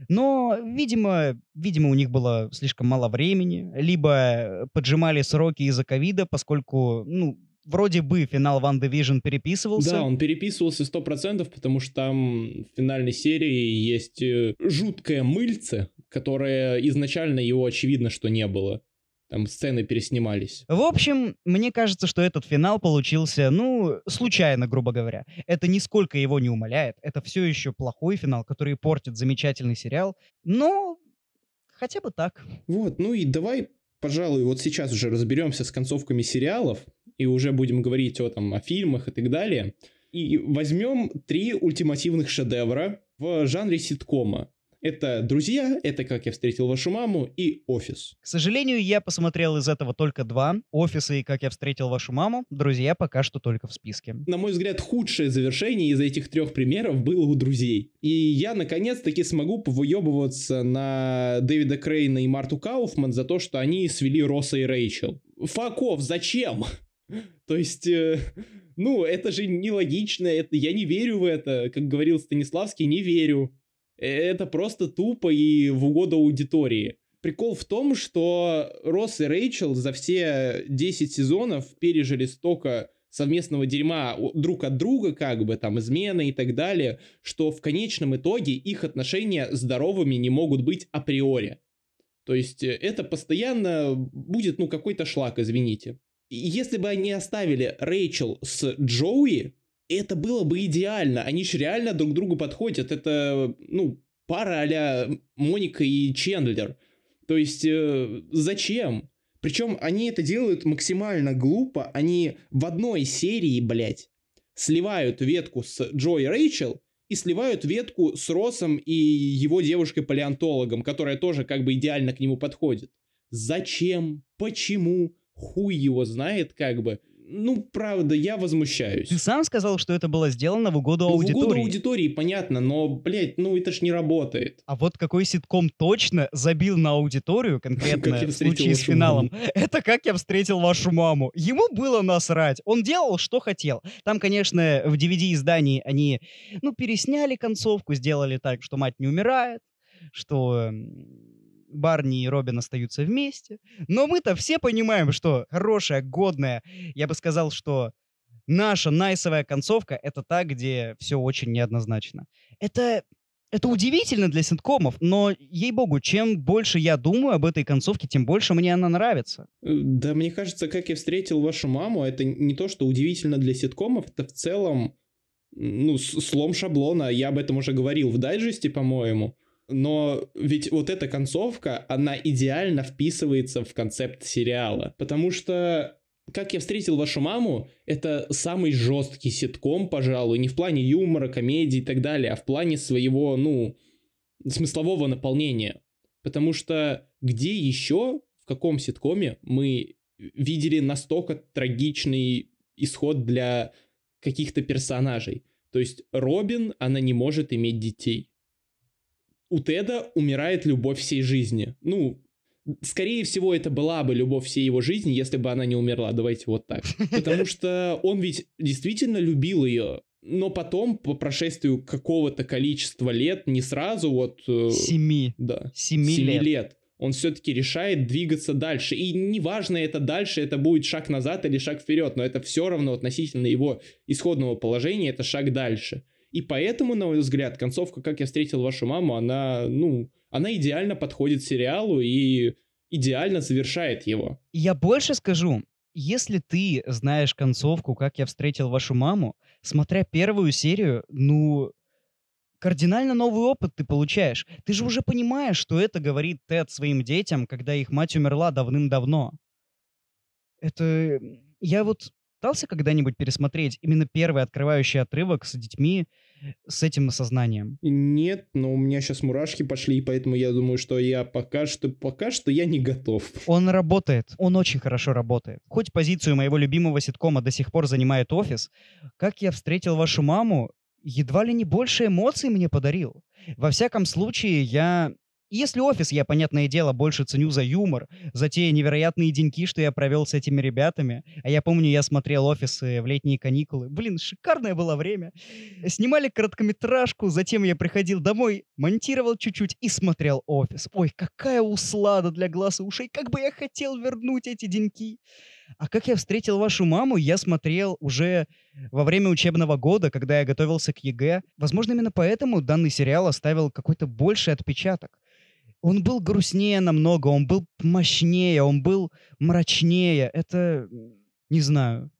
Но, видимо, видимо, у них было слишком мало времени, либо поджимали сроки из-за ковида, поскольку, ну, вроде бы финал Ван Division переписывался. Да, он переписывался 100%, потому что там в финальной серии есть э, жуткое мыльце, которое изначально его очевидно, что не было. Там сцены переснимались. В общем, мне кажется, что этот финал получился, ну, случайно, грубо говоря. Это нисколько его не умаляет. Это все еще плохой финал, который портит замечательный сериал. Но хотя бы так. Вот, ну и давай, пожалуй, вот сейчас уже разберемся с концовками сериалов, и уже будем говорить о, там, о фильмах и так далее. И возьмем три ультимативных шедевра в жанре ситкома. Это «Друзья», это «Как я встретил вашу маму» и «Офис». К сожалению, я посмотрел из этого только два. «Офисы» и «Как я встретил вашу маму». «Друзья» пока что только в списке. На мой взгляд, худшее завершение из этих трех примеров было у «Друзей». И я, наконец-таки, смогу повыебываться на Дэвида Крейна и Марту Кауфман за то, что они свели Росса и Рэйчел. Факов, зачем? То есть, э, ну, это же нелогично, это, я не верю в это, как говорил Станиславский, не верю. Э, Это просто тупо и в угоду аудитории. Прикол в том, что Росс и Рэйчел за все 10 сезонов пережили столько совместного дерьма друг от друга, как бы там измены и так далее, что в конечном итоге их отношения здоровыми не могут быть априори. То есть э, это постоянно будет, ну, какой-то шлак, извините. Если бы они оставили Рэйчел с Джоуи, это было бы идеально. Они же реально друг другу подходят. Это, ну, пара а Моника и Чендлер. То есть, э, зачем? Причем они это делают максимально глупо. Они в одной серии, блядь, сливают ветку с Джо и Рэйчел и сливают ветку с Россом и его девушкой-палеонтологом, которая тоже как бы идеально к нему подходит. Зачем? Почему? Хуй его знает, как бы. Ну, правда, я возмущаюсь. Ты сам сказал, что это было сделано в угоду Ну, В аудитории. угоду аудитории, понятно, но, блядь, ну это ж не работает. А вот какой ситком точно забил на аудиторию, конкретно в случае с финалом, это «Как я встретил вашу маму». Ему было насрать. Он делал, что хотел. Там, конечно, в DVD-издании они, ну, пересняли концовку, сделали так, что мать не умирает, что Барни и Робин остаются вместе. Но мы-то все понимаем, что хорошая, годная, я бы сказал, что наша найсовая концовка — это та, где все очень неоднозначно. Это это удивительно для ситкомов, но, ей-богу, чем больше я думаю об этой концовке, тем больше мне она нравится. Э, Да, мне кажется, как я встретил вашу маму, это не то, что удивительно для ситкомов, это в целом, ну, слом шаблона. Я об этом уже говорил в дайджесте, по-моему. Но ведь вот эта концовка, она идеально вписывается в концепт сериала. Потому что как я встретил вашу маму, это самый жесткий ситком, пожалуй, не в плане юмора, комедии и так далее, а в плане своего, ну, смыслового наполнения. Потому что где еще, в каком ситкоме мы видели настолько трагичный исход для каких-то персонажей? То есть Робин, она не может иметь детей. У Теда умирает любовь всей жизни. Ну, скорее всего, это была бы любовь всей его жизни, если бы она не умерла. Давайте вот так. Потому что он ведь действительно любил ее. Но потом, по прошествию какого-то количества лет, не сразу, вот... э, Семи. да. Семи семи лет. лет. Он все-таки решает двигаться дальше. И неважно, это дальше, это будет шаг назад или шаг вперед, но это все равно относительно его исходного положения, это шаг дальше. И поэтому, на мой взгляд, концовка «Как я встретил вашу маму», она, ну, она идеально подходит сериалу и идеально завершает его. Я больше скажу, если ты знаешь концовку, как я встретил вашу маму, смотря первую серию, ну, кардинально новый опыт ты получаешь. Ты же уже понимаешь, что это говорит Тед своим детям, когда их мать умерла давным-давно. Это... Я вот пытался когда-нибудь пересмотреть именно первый открывающий отрывок с детьми с этим осознанием? Нет, но у меня сейчас мурашки пошли, и поэтому я думаю, что я пока что, пока что я не готов. Он работает, он очень хорошо работает. Хоть позицию моего любимого ситкома до сих пор занимает офис, как я встретил вашу маму, едва ли не больше эмоций мне подарил. Во всяком случае, я... Если офис, я, понятное дело, больше ценю за юмор, за те невероятные деньки, что я провел с этими ребятами. А я помню, я смотрел офисы в летние каникулы. Блин, шикарное было время. Снимали короткометражку, затем я приходил домой, монтировал чуть-чуть и смотрел офис. Ой, какая услада для глаз и ушей. Как бы я хотел вернуть эти деньки. А как я встретил вашу маму, я смотрел уже во время учебного года, когда я готовился к ЕГЭ. Возможно, именно поэтому данный сериал оставил какой-то больший отпечаток. Он был грустнее намного, он был мощнее, он был мрачнее. Это, не знаю,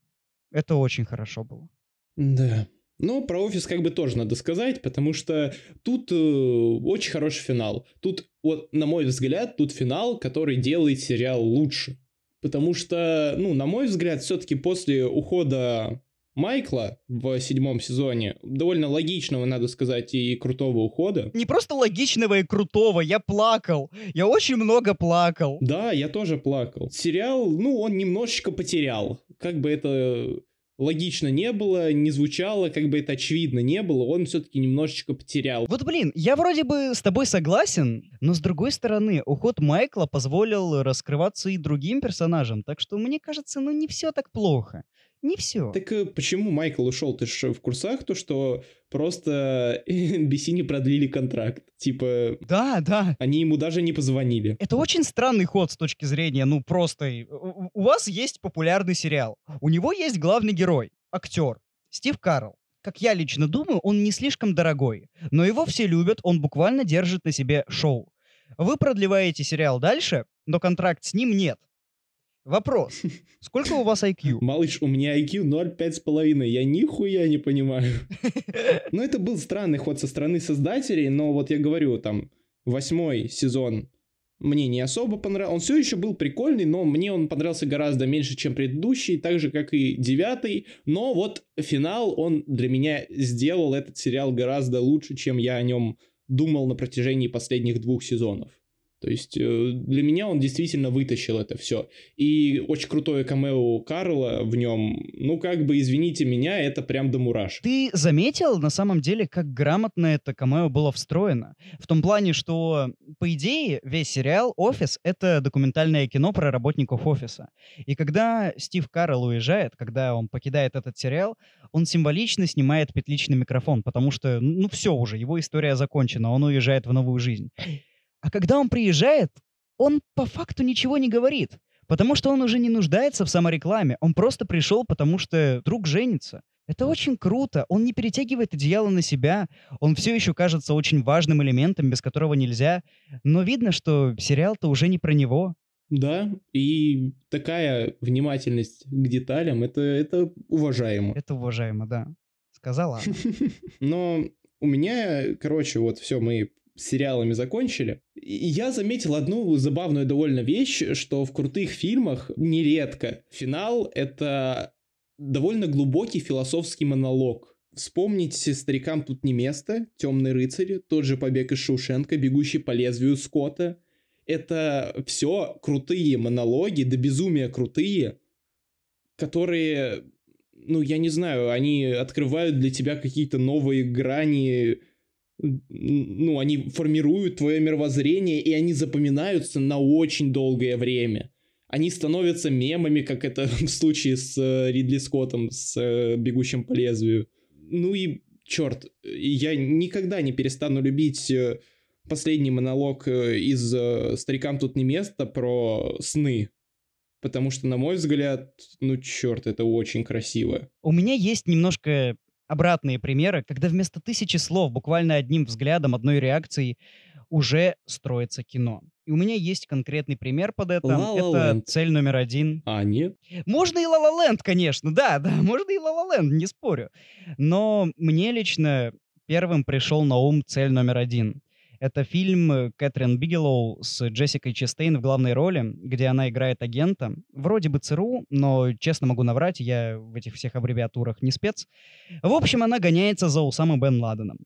это очень хорошо было. Да. Но про офис как бы тоже надо сказать, потому что тут э, очень хороший финал. Тут, вот, на мой взгляд, тут финал, который делает сериал лучше. Потому что, ну, на мой взгляд, все-таки после ухода Майкла в седьмом сезоне, довольно логичного, надо сказать, и крутого ухода, Не просто логичного и крутого, я плакал. Я очень много плакал. Да, я тоже плакал. Сериал, ну, он немножечко потерял. Как бы это логично не было, не звучало, как бы это очевидно не было, он все-таки немножечко потерял. Вот, блин, я вроде бы с тобой согласен, но с другой стороны, уход Майкла позволил раскрываться и другим персонажам, так что мне кажется, ну не все так плохо. Не все. Так э, почему Майкл ушел? Ты же в курсах то, что просто NBC не продлили контракт. Типа, Да, да. они ему даже не позвонили. Это очень странный ход с точки зрения, ну просто, э, у у вас есть популярный сериал, у него есть главный герой, актер, Стив Карл. Как я лично думаю, он не слишком дорогой, но его все любят, он буквально держит на себе шоу. Вы продлеваете сериал дальше, но контракт с ним нет. Вопрос. Сколько у вас IQ? Малыш, у меня IQ 0,5,5, я нихуя не понимаю. Ну, это был странный ход со стороны создателей, но вот я говорю, там, восьмой сезон мне не особо понравился. Он все еще был прикольный, но мне он понравился гораздо меньше, чем предыдущий, так же, как и девятый. Но вот финал, он для меня сделал этот сериал гораздо лучше, чем я о нем думал на протяжении последних двух сезонов. То есть э, для меня он действительно вытащил это все. И очень крутое камео Карла в нем, ну как бы, извините меня, это прям до мурашек. Ты заметил, на самом деле, как грамотно это камео было встроено? В том плане, что, по идее, весь сериал «Офис» — это документальное кино про работников офиса. И когда Стив Карл уезжает, когда он покидает этот сериал, он символично снимает петличный микрофон, потому что, ну, все уже, его история закончена, он уезжает в новую жизнь. А когда он приезжает, он по факту ничего не говорит, потому что он уже не нуждается в саморекламе, он просто пришел, потому что друг женится. Это очень круто, он не перетягивает одеяло на себя, он все еще кажется очень важным элементом, без которого нельзя, но видно, что сериал-то уже не про него. Да, и такая внимательность к деталям, это, это уважаемо. Это уважаемо, да. Сказала. Но у меня, короче, вот все, мы сериалами закончили. И я заметил одну забавную довольно вещь, что в крутых фильмах нередко финал — это довольно глубокий философский монолог. Вспомните «Старикам тут не место», «Темный рыцарь», тот же «Побег из Шоушенка», «Бегущий по лезвию Скотта». Это все крутые монологи, до безумия крутые, которые, ну, я не знаю, они открывают для тебя какие-то новые грани ну, они формируют твое мировоззрение, и они запоминаются на очень долгое время. Они становятся мемами, как это в случае с э, Ридли Скоттом, с э, «Бегущим по лезвию». Ну и, черт, я никогда не перестану любить э, последний монолог из «Старикам тут не место» про сны. Потому что, на мой взгляд, ну черт, это очень красиво. У меня есть немножко обратные примеры, когда вместо тысячи слов, буквально одним взглядом, одной реакцией уже строится кино. И у меня есть конкретный пример под это. La La это Land. цель номер один. А, нет? Можно и La La Land, конечно, да, да, можно и La La Land, не спорю. Но мне лично первым пришел на ум цель номер один. Это фильм э, Кэтрин Бигелоу с Джессикой Честейн в главной роли, где она играет агента. Вроде бы ЦРУ, но, честно могу наврать, я в этих всех аббревиатурах не спец. В общем, она гоняется за Усамой Бен Ладеном.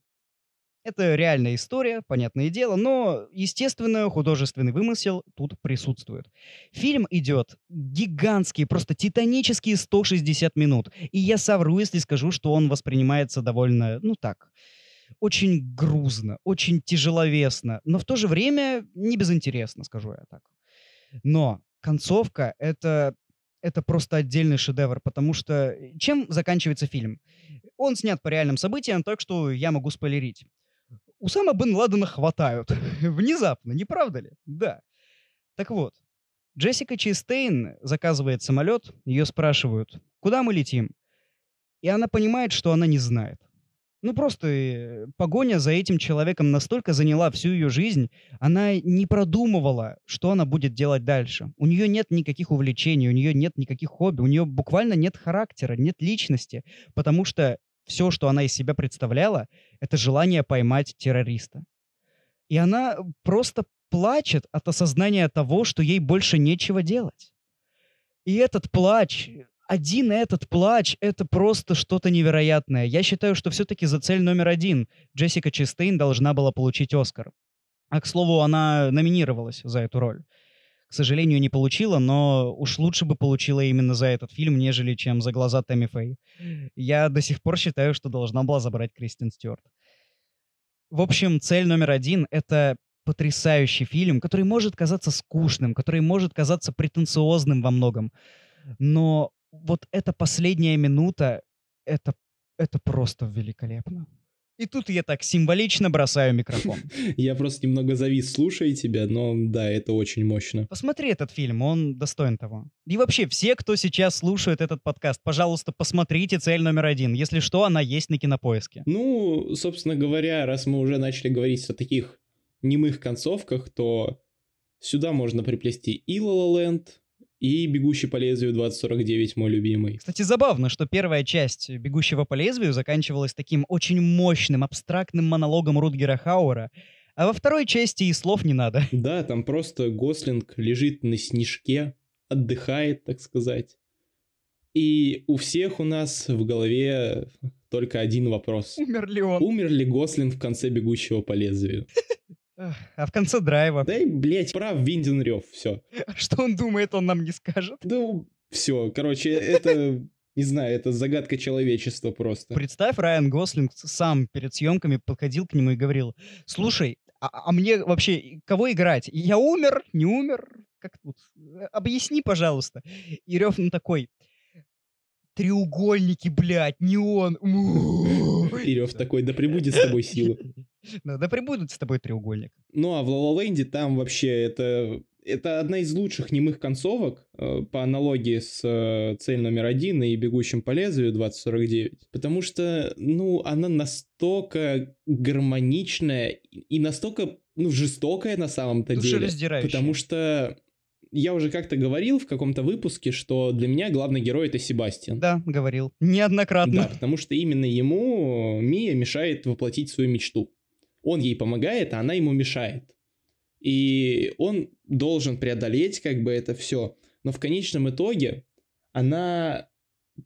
Это реальная история, понятное дело, но, естественно, художественный вымысел тут присутствует. Фильм идет гигантские, просто титанические 160 минут. И я совру, если скажу, что он воспринимается довольно, ну так, очень грузно, очень тяжеловесно, но в то же время не безинтересно, скажу я так. Но концовка — это это просто отдельный шедевр, потому что чем заканчивается фильм? Он снят по реальным событиям, так что я могу спойлерить. Усама бен Ладена хватают. Внезапно, не правда ли? Да. Так вот, Джессика Чейстейн заказывает самолет, ее спрашивают, куда мы летим? И она понимает, что она не знает. Ну, просто э, погоня за этим человеком настолько заняла всю ее жизнь, она не продумывала, что она будет делать дальше. У нее нет никаких увлечений, у нее нет никаких хобби, у нее буквально нет характера, нет личности, потому что все, что она из себя представляла, это желание поймать террориста. И она просто плачет от осознания того, что ей больше нечего делать. И этот плач, один этот плач, это просто что-то невероятное. Я считаю, что все-таки за цель номер один Джессика Честейн должна была получить Оскар. А, к слову, она номинировалась за эту роль. К сожалению, не получила, но уж лучше бы получила именно за этот фильм, нежели чем за глаза Тэмми Фэй. Я до сих пор считаю, что должна была забрать Кристин Стюарт. В общем, цель номер один — это потрясающий фильм, который может казаться скучным, который может казаться претенциозным во многом. Но вот эта последняя минута — это, это просто великолепно. И тут я так символично бросаю микрофон. Я просто немного завис, слушая тебя, но да, это очень мощно. Посмотри этот фильм, он достоин того. И вообще, все, кто сейчас слушает этот подкаст, пожалуйста, посмотрите «Цель номер один». Если что, она есть на Кинопоиске. Ну, собственно говоря, раз мы уже начали говорить о таких немых концовках, то сюда можно приплести и La La Land, и «Бегущий по лезвию 2049» мой любимый. Кстати, забавно, что первая часть «Бегущего по лезвию» заканчивалась таким очень мощным, абстрактным монологом Рутгера Хауэра, а во второй части и слов не надо. Да, там просто Гослинг лежит на снежке, отдыхает, так сказать. И у всех у нас в голове только один вопрос. Умер ли он? Умер ли Гослинг в конце «Бегущего по лезвию»? А в конце драйва. Да и, блядь, прав Виндин Рев, все. Что он думает, он нам не скажет. Да, все, короче, это, не знаю, это загадка человечества просто. Представь, Райан Гослинг сам перед съемками подходил к нему и говорил, слушай, а, а мне вообще кого играть? Я умер, не умер? Как тут? Объясни, пожалуйста. И Рев ну такой, треугольники, блядь, не он. И Рев такой, да прибудет с тобой сила. Да, да прибудет с тобой треугольник. Ну а в Ла Ленде там вообще это, это одна из лучших немых концовок э, по аналогии с э, «Цель номер один» и «Бегущим по лезвию» 2049. Потому что, ну, она настолько гармоничная и настолько, ну, жестокая на самом-то деле. Потому что я уже как-то говорил в каком-то выпуске, что для меня главный герой это Себастьян. Да, говорил. Неоднократно. Да, потому что именно ему Мия мешает воплотить свою мечту. Он ей помогает, а она ему мешает. И он должен преодолеть как бы это все. Но в конечном итоге она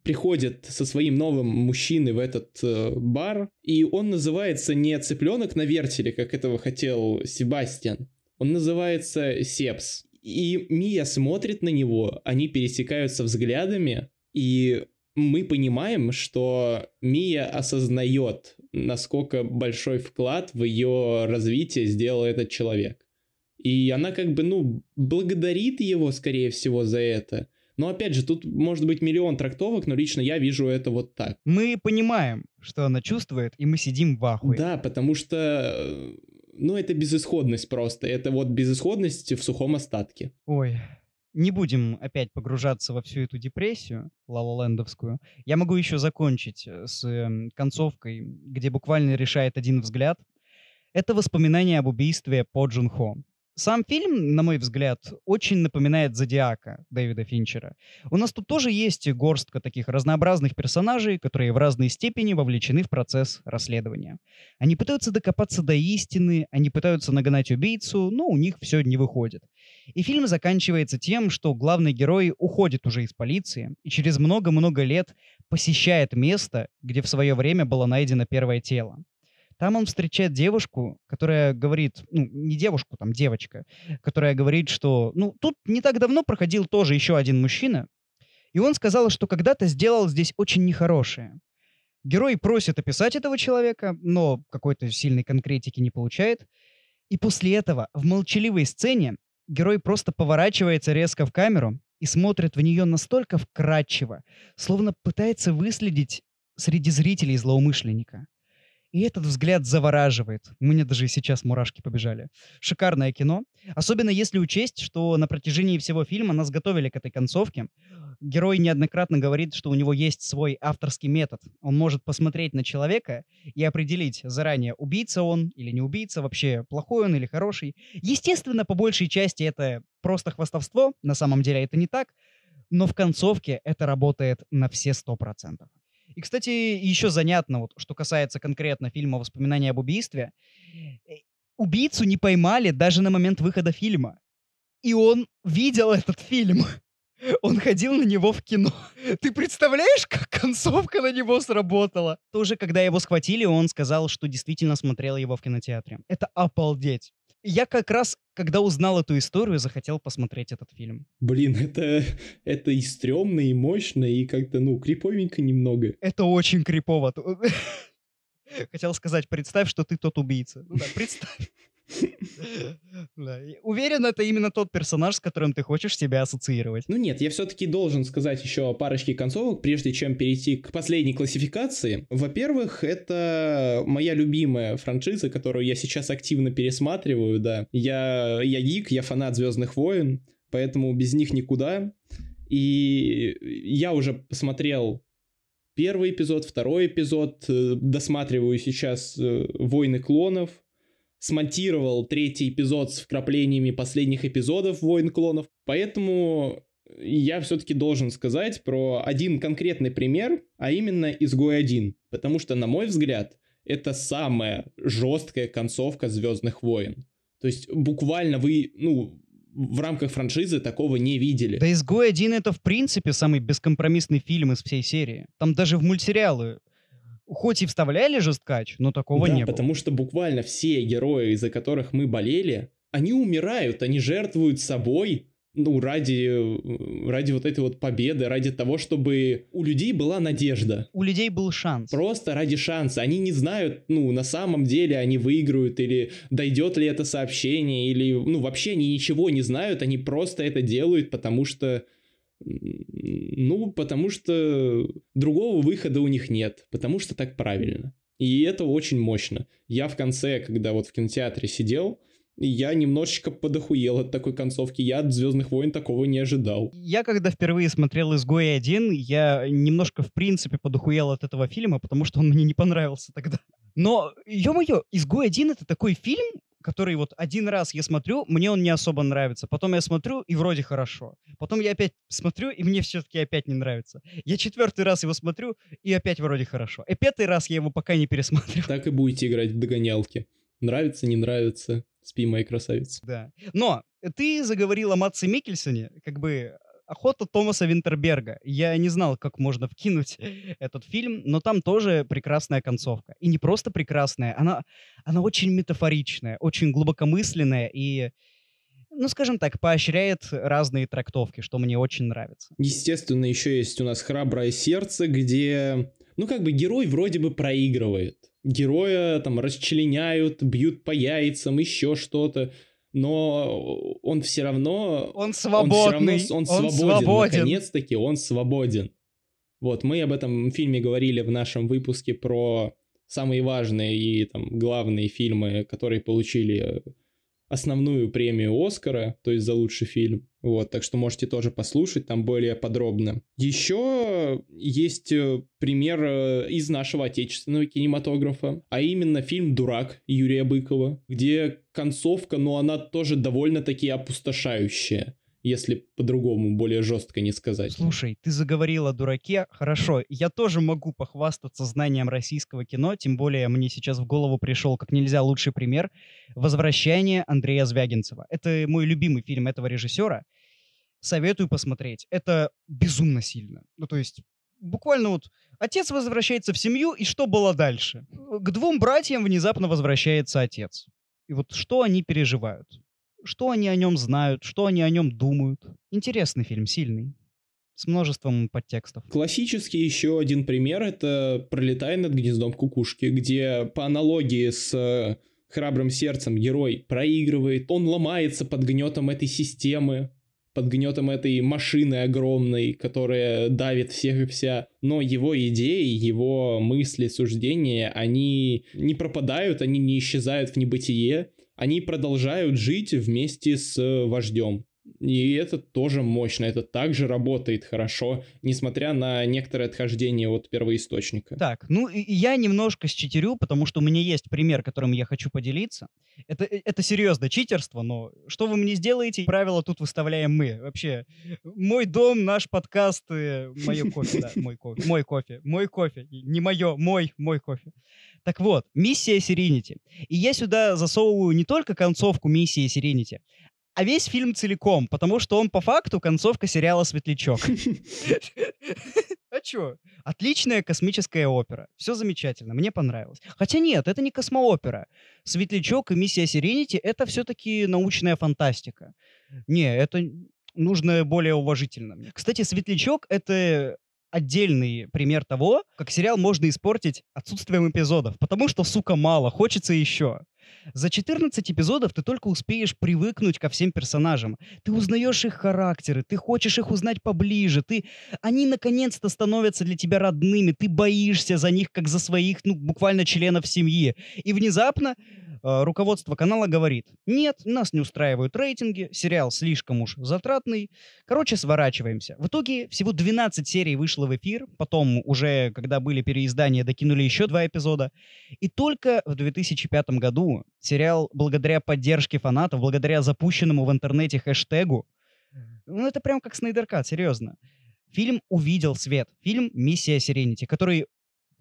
приходит со своим новым мужчиной в этот э, бар, и он называется не цыпленок на вертеле, как этого хотел Себастьян. Он называется Сепс. И Мия смотрит на него, они пересекаются взглядами, и мы понимаем, что Мия осознает, насколько большой вклад в ее развитие сделал этот человек. И она как бы, ну, благодарит его, скорее всего, за это. Но опять же, тут может быть миллион трактовок, но лично я вижу это вот так. Мы понимаем, что она чувствует, и мы сидим в ахуе. Да, потому что, э, ну, это безысходность просто. Это вот безысходность в сухом остатке. Ой, не будем опять погружаться во всю эту депрессию лалалендовскую. Я могу еще закончить э, с эм, концовкой, где буквально решает один взгляд. Это воспоминание об убийстве По Джун Хо. Сам фильм, на мой взгляд, очень напоминает «Зодиака» Дэвида Финчера. У нас тут тоже есть горстка таких разнообразных персонажей, которые в разной степени вовлечены в процесс расследования. Они пытаются докопаться до истины, они пытаются нагнать убийцу, но у них все не выходит. И фильм заканчивается тем, что главный герой уходит уже из полиции и через много-много лет посещает место, где в свое время было найдено первое тело. Там он встречает девушку, которая говорит, ну, не девушку, там девочка, которая говорит, что, ну, тут не так давно проходил тоже еще один мужчина, и он сказал, что когда-то сделал здесь очень нехорошее. Герой просит описать этого человека, но какой-то сильной конкретики не получает. И после этого в молчаливой сцене герой просто поворачивается резко в камеру и смотрит в нее настолько вкрадчиво, словно пытается выследить среди зрителей злоумышленника. И этот взгляд завораживает. Меня даже сейчас мурашки побежали. Шикарное кино. Особенно если учесть, что на протяжении всего фильма нас готовили к этой концовке. Герой неоднократно говорит, что у него есть свой авторский метод. Он может посмотреть на человека и определить заранее, убийца он или не убийца, вообще плохой он или хороший. Естественно, по большей части это просто хвастовство. На самом деле это не так. Но в концовке это работает на все сто процентов. И, кстати, еще занятно, вот, что касается конкретно фильма «Воспоминания об убийстве», э, убийцу не поймали даже на момент выхода фильма. И он видел этот фильм. Он ходил на него в кино. Ты представляешь, как концовка на него сработала? Тоже, когда его схватили, он сказал, что действительно смотрел его в кинотеатре. Это обалдеть. Я как раз, когда узнал эту историю, захотел посмотреть этот фильм. Блин, это, это и стрёмно, и мощно, и как-то, ну, криповенько немного. Это очень крипово. Хотел сказать, представь, что ты тот убийца. Ну да, представь. Да, Уверен, это именно тот персонаж, с которым ты хочешь себя ассоциировать. Ну нет, я все-таки должен сказать еще парочке концовок, прежде чем перейти к последней классификации. Во-первых, это моя любимая франшиза, которую я сейчас активно пересматриваю, да. Я, я гик, я фанат Звездных войн, поэтому без них никуда. И я уже посмотрел первый эпизод, второй эпизод, э, досматриваю сейчас э, «Войны клонов», смонтировал третий эпизод с вкраплениями последних эпизодов «Войн клонов». Поэтому я все-таки должен сказать про один конкретный пример, а именно «Изгой 1». Потому что, на мой взгляд, это самая жесткая концовка «Звездных войн». То есть буквально вы, ну, в рамках франшизы такого не видели. Да «Изгой один» — это, в принципе, самый бескомпромиссный фильм из всей серии. Там даже в мультсериалы хоть и вставляли жесткач, но такого да, не было. потому что буквально все герои, из-за которых мы болели, они умирают, они жертвуют собой, ну, ради, э, ради вот этой вот победы, ради того, чтобы у людей была надежда. У людей был шанс. Просто ради шанса. Они не знают, ну, на самом деле они выиграют, или дойдет ли это сообщение, или, ну, вообще они ничего не знают, они просто это делают, потому что ну, потому что другого выхода у них нет, потому что так правильно. И это очень мощно. Я в конце, когда вот в кинотеатре сидел, я немножечко подохуел от такой концовки. Я от Звездных войн такого не ожидал. Я когда впервые смотрел «Изгой один», я немножко, в принципе, подохуел от этого фильма, потому что он мне не понравился тогда. Но, ё-моё, «Изгой один» — это такой фильм, который вот один раз я смотрю, мне он не особо нравится. Потом я смотрю, и вроде хорошо. Потом я опять смотрю, и мне все-таки опять не нравится. Я четвертый раз его смотрю, и опять вроде хорошо. И пятый раз я его пока не пересматриваю. Так и будете играть в догонялки. Нравится, не нравится. Спи, моя красавица. Да. Но ты заговорил о Матсе Микельсоне, как бы охота Томаса Винтерберга. Я не знал, как можно вкинуть этот фильм, но там тоже прекрасная концовка. И не просто прекрасная, она, она очень метафоричная, очень глубокомысленная и, ну, скажем так, поощряет разные трактовки, что мне очень нравится. Естественно, еще есть у нас «Храброе сердце», где, ну, как бы герой вроде бы проигрывает. Героя там расчленяют, бьют по яйцам, еще что-то но он все равно... Он свободный, Он, все равно, он, он свободен. свободен. Наконец-таки он свободен. Вот, мы об этом фильме говорили в нашем выпуске про самые важные и там главные фильмы, которые получили основную премию Оскара, то есть за лучший фильм. Вот, так что можете тоже послушать там более подробно. Еще есть э, пример э, из нашего отечественного кинематографа, а именно фильм «Дурак» Юрия Быкова, где концовка, но она тоже довольно-таки опустошающая если по-другому, более жестко не сказать. Слушай, ты заговорил о дураке. Хорошо, я тоже могу похвастаться знанием российского кино, тем более мне сейчас в голову пришел как нельзя лучший пример «Возвращение Андрея Звягинцева». Это мой любимый фильм этого режиссера. Советую посмотреть. Это безумно сильно. Ну, то есть буквально вот отец возвращается в семью, и что было дальше? К двум братьям внезапно возвращается отец. И вот что они переживают? Что они о нем знают, что они о нем думают. Интересный фильм, сильный. С множеством подтекстов. Классический еще один пример — это «Пролетая над гнездом кукушки», где по аналогии с «Храбрым сердцем» герой проигрывает, он ломается под гнетом этой системы, под гнетом этой машины огромной, которая давит всех и вся. Но его идеи, его мысли, суждения, они не пропадают, они не исчезают в небытие, они продолжают жить вместе с вождем. И это тоже мощно, это также работает хорошо, несмотря на некоторое отхождение от первоисточника. Так, ну я немножко считерю, потому что у меня есть пример, которым я хочу поделиться. Это, э, это серьезно читерство, но что вы мне сделаете, правила тут выставляем мы. Вообще, мой дом, наш подкаст, мое кофе, да, мой кофе, мой кофе, мой кофе, не мое, мой, мой кофе. Так вот, миссия Serenity. И я сюда засовываю не только концовку миссии Serenity, а весь фильм целиком, потому что он по факту концовка сериала «Светлячок». А чё? Отличная космическая опера. Все замечательно, мне понравилось. Хотя нет, это не космоопера. «Светлячок» и «Миссия Сиренити» — это все-таки научная фантастика. Не, это нужно более уважительно. Кстати, «Светлячок» — это отдельный пример того, как сериал можно испортить отсутствием эпизодов, потому что, сука, мало, хочется еще. За 14 эпизодов ты только успеешь привыкнуть ко всем персонажам. Ты узнаешь их характеры, ты хочешь их узнать поближе, ты... Они наконец-то становятся для тебя родными, ты боишься за них, как за своих, ну, буквально членов семьи. И внезапно руководство канала говорит, нет, нас не устраивают рейтинги, сериал слишком уж затратный, короче, сворачиваемся. В итоге всего 12 серий вышло в эфир, потом уже, когда были переиздания, докинули еще два эпизода, и только в 2005 году сериал, благодаря поддержке фанатов, благодаря запущенному в интернете хэштегу, ну это прям как Снайдеркат, серьезно. Фильм увидел свет. Фильм «Миссия Сиренити», который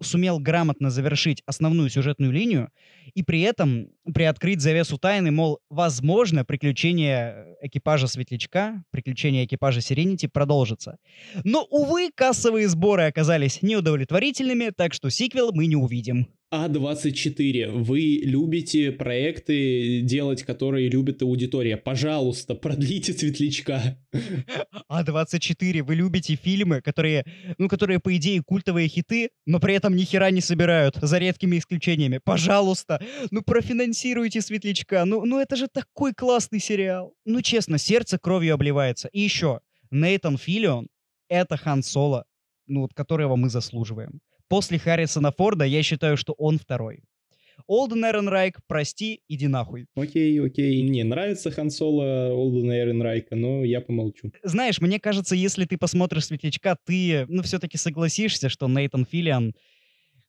сумел грамотно завершить основную сюжетную линию и при этом приоткрыть завесу тайны, мол, возможно, приключения экипажа Светлячка, приключения экипажа Сиренити продолжится. Но, увы, кассовые сборы оказались неудовлетворительными, так что сиквел мы не увидим. А24, вы любите проекты делать, которые любит аудитория. Пожалуйста, продлите Светлячка. А24, вы любите фильмы, которые, ну, которые, по идее, культовые хиты, но при этом ни хера не собирают, за редкими исключениями. Пожалуйста, ну, профинансируйте Светлячка. Ну, ну, это же такой классный сериал. Ну, честно, сердце кровью обливается. И еще, Нейтан Филлион — это Хан Соло, ну, вот, которого мы заслуживаем. После Харрисона Форда я считаю, что он второй. Олден Эренрайк, прости, иди нахуй. Окей, окей. Мне нравится Хан Соло Олдена Эренрайка, но я помолчу. Знаешь, мне кажется, если ты посмотришь Светлячка, ты, ну, все-таки согласишься, что Нейтан Филлиан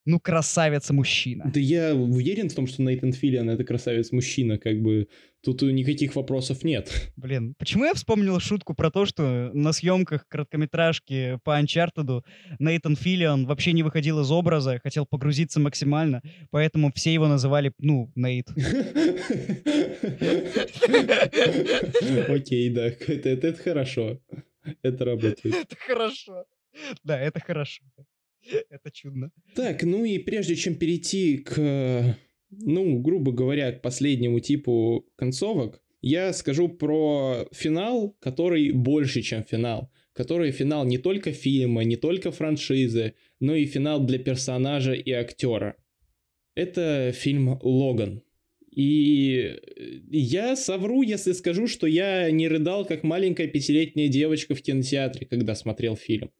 ну, красавец-мужчина. Да я уверен в том, что Нейтан Филлиан — это красавец-мужчина, как бы тут никаких вопросов нет. Блин, почему я вспомнил шутку про то, что на съемках короткометражки по Анчартеду Нейтан Филлиан вообще не выходил из образа, хотел погрузиться максимально, поэтому все его называли, ну, Нейт. Окей, да, это хорошо. Это работает. Это хорошо. Да, это хорошо. Это чудно. Так, ну и прежде чем перейти к, ну, грубо говоря, к последнему типу концовок, я скажу про финал, который больше, чем финал. Который финал не только фильма, не только франшизы, но и финал для персонажа и актера. Это фильм «Логан». И я совру, если скажу, что я не рыдал, как маленькая пятилетняя девочка в кинотеатре, когда смотрел фильм.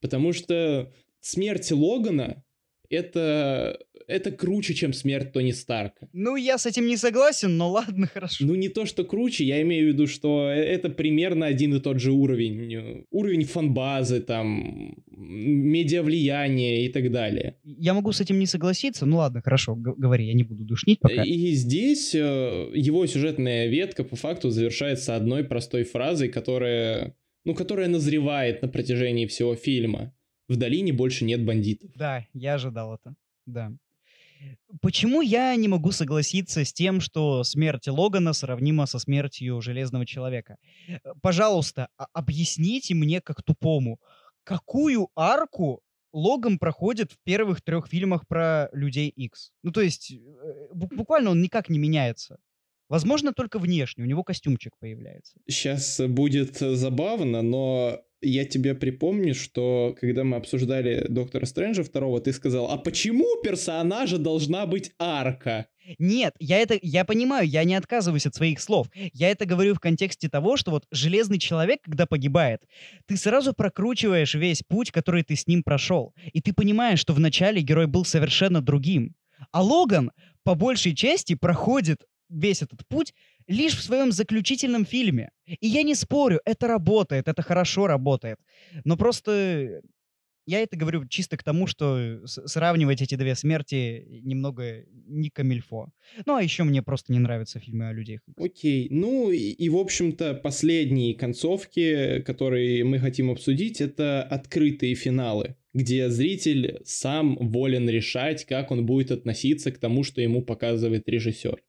Потому что смерть Логана это, это круче, чем смерть Тони Старка. Ну, я с этим не согласен, но ладно, хорошо. Ну, не то, что круче, я имею в виду, что э- это примерно один и тот же уровень. э, Уровень фанбазы, там, медиавлияния и так далее. Я могу с этим не согласиться. Ну ладно, хорошо, говори, я не буду душнить пока. И здесь э, его сюжетная ветка по факту завершается одной простой фразой, которая, ну, которая назревает на протяжении всего фильма. В долине больше нет бандитов. Да, я ожидал это. Да. Почему я не могу согласиться с тем, что смерть Логана сравнима со смертью Железного Человека? Э, Пожалуйста, а- объясните мне как тупому, какую арку Логан проходит в первых трех фильмах про Людей X? Ну, то есть, э, бу- буквально он никак не меняется. Возможно, только внешне, у него костюмчик появляется. Сейчас будет забавно, но я тебе припомню, что когда мы обсуждали Доктора Стрэнджа второго, ты сказал, а почему у персонажа должна быть арка? Нет, я это, я понимаю, я не отказываюсь от своих слов. Я это говорю в контексте того, что вот железный человек, когда погибает, ты сразу прокручиваешь весь путь, который ты с ним прошел. И ты понимаешь, что вначале герой был совершенно другим. А Логан, по большей части, проходит весь этот путь лишь в своем заключительном фильме. И я не спорю, это работает, это хорошо работает. Но просто я это говорю чисто к тому, что сравнивать эти две смерти немного не камильфо. Ну, а еще мне просто не нравятся фильмы о людях. Окей, ну и, и, в общем-то последние концовки, которые мы хотим обсудить, это открытые финалы, где зритель сам волен решать, как он будет относиться к тому, что ему показывает режиссер.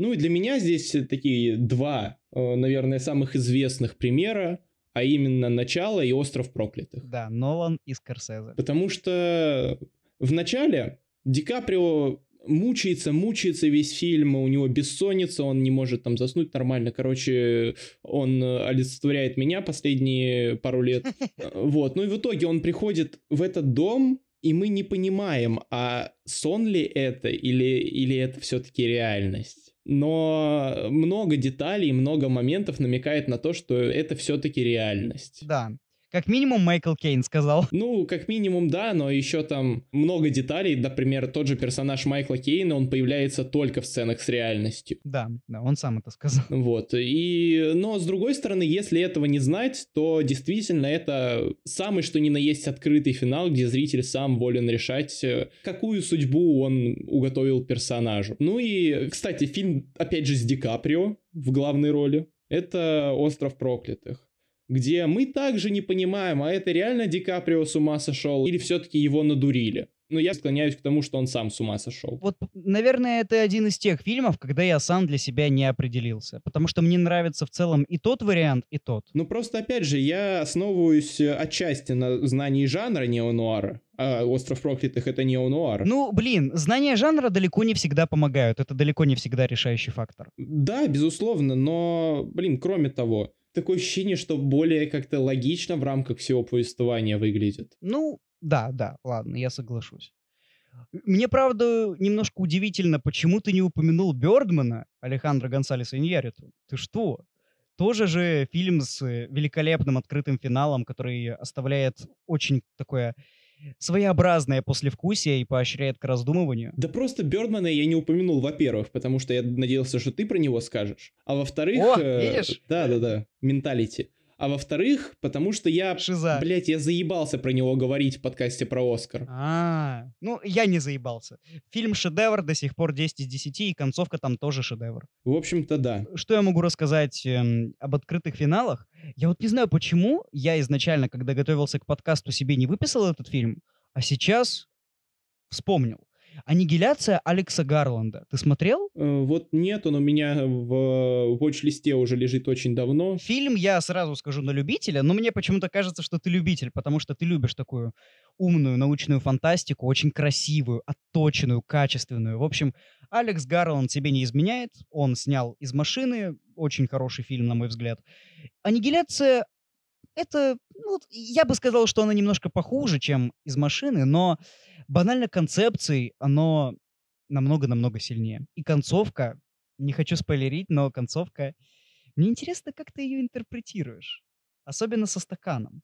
Ну и для меня здесь такие два, э, наверное, самых известных примера, а именно «Начало» и «Остров проклятых». Да, Нолан и Скорсезе. Потому что в начале Ди Каприо мучается, мучается весь фильм, у него бессонница, он не может там заснуть нормально. Короче, он э, олицетворяет меня последние пару лет. Э, Вот, ну и в итоге он приходит в этот дом, и мы не понимаем, а сон ли это или, или это все-таки реальность. Но много деталей, много моментов намекает на то, что это все-таки реальность. Да. Как минимум Майкл Кейн сказал. Ну, как минимум, да, но еще там много деталей. Например, тот же персонаж Майкла Кейна, он появляется только в сценах с реальностью. Да, да, он сам это сказал. Вот. И, но с другой стороны, если этого не знать, то действительно это самый что ни на есть открытый финал, где зритель сам волен решать, э, какую судьбу он уготовил персонажу. Ну и, кстати, фильм, опять же, с Ди Каприо в главной роли. Это «Остров проклятых» где мы также не понимаем, а это реально Ди Каприо с ума сошел или все-таки его надурили. Но я склоняюсь к тому, что он сам с ума сошел. Вот, наверное, это один из тех фильмов, когда я сам для себя не определился. Потому что мне нравится в целом и тот вариант, и тот. Ну просто, опять же, я основываюсь э, отчасти на знании жанра неонуара, а «Остров проклятых» — это неонуар. Ну, блин, знания жанра далеко не всегда помогают. Это далеко не всегда решающий фактор. Да, безусловно, но, блин, кроме того, такое ощущение, что более как-то логично в рамках всего повествования выглядит. Ну, да, да, ладно, я соглашусь. Мне, правда, немножко удивительно, почему ты не упомянул Бёрдмана, Алехандро Гонсалеса Иньяриту. Ты что? Тоже же фильм с э, великолепным открытым финалом, который оставляет очень такое своеобразное послевкусие и поощряет к раздумыванию. Да просто Бёрдмана я не упомянул, во-первых, потому что я надеялся, что ты про него скажешь. А во-вторых... О, э, видишь? Да-да-да, менталити. А во-вторых, потому что я... Шиза. Блять, я заебался про него говорить в подкасте про Оскар. А, ну, я не заебался. Фильм шедевр, до сих пор 10 из 10, и концовка там тоже шедевр. В общем-то, да. Что я могу рассказать эм, об открытых финалах? Я вот не знаю, почему я изначально, когда готовился к подкасту, себе не выписал этот фильм, а сейчас вспомнил. Аннигиляция Алекса Гарланда. Ты смотрел? Э, Вот нет, он у меня в watch-листе уже лежит очень давно. Фильм я сразу скажу на любителя, но мне почему-то кажется, что ты любитель, потому что ты любишь такую умную научную фантастику, очень красивую, отточенную, качественную. В общем, Алекс Гарланд себе не изменяет. Он снял «Из машины», очень хороший фильм, на мой взгляд. «Аннигиляция» — это, ну, я бы сказал, что она немножко похуже, чем «Из машины», но банально концепцией оно намного-намного сильнее. И концовка, не хочу спойлерить, но концовка... Мне интересно, как ты ее интерпретируешь. Особенно со стаканом.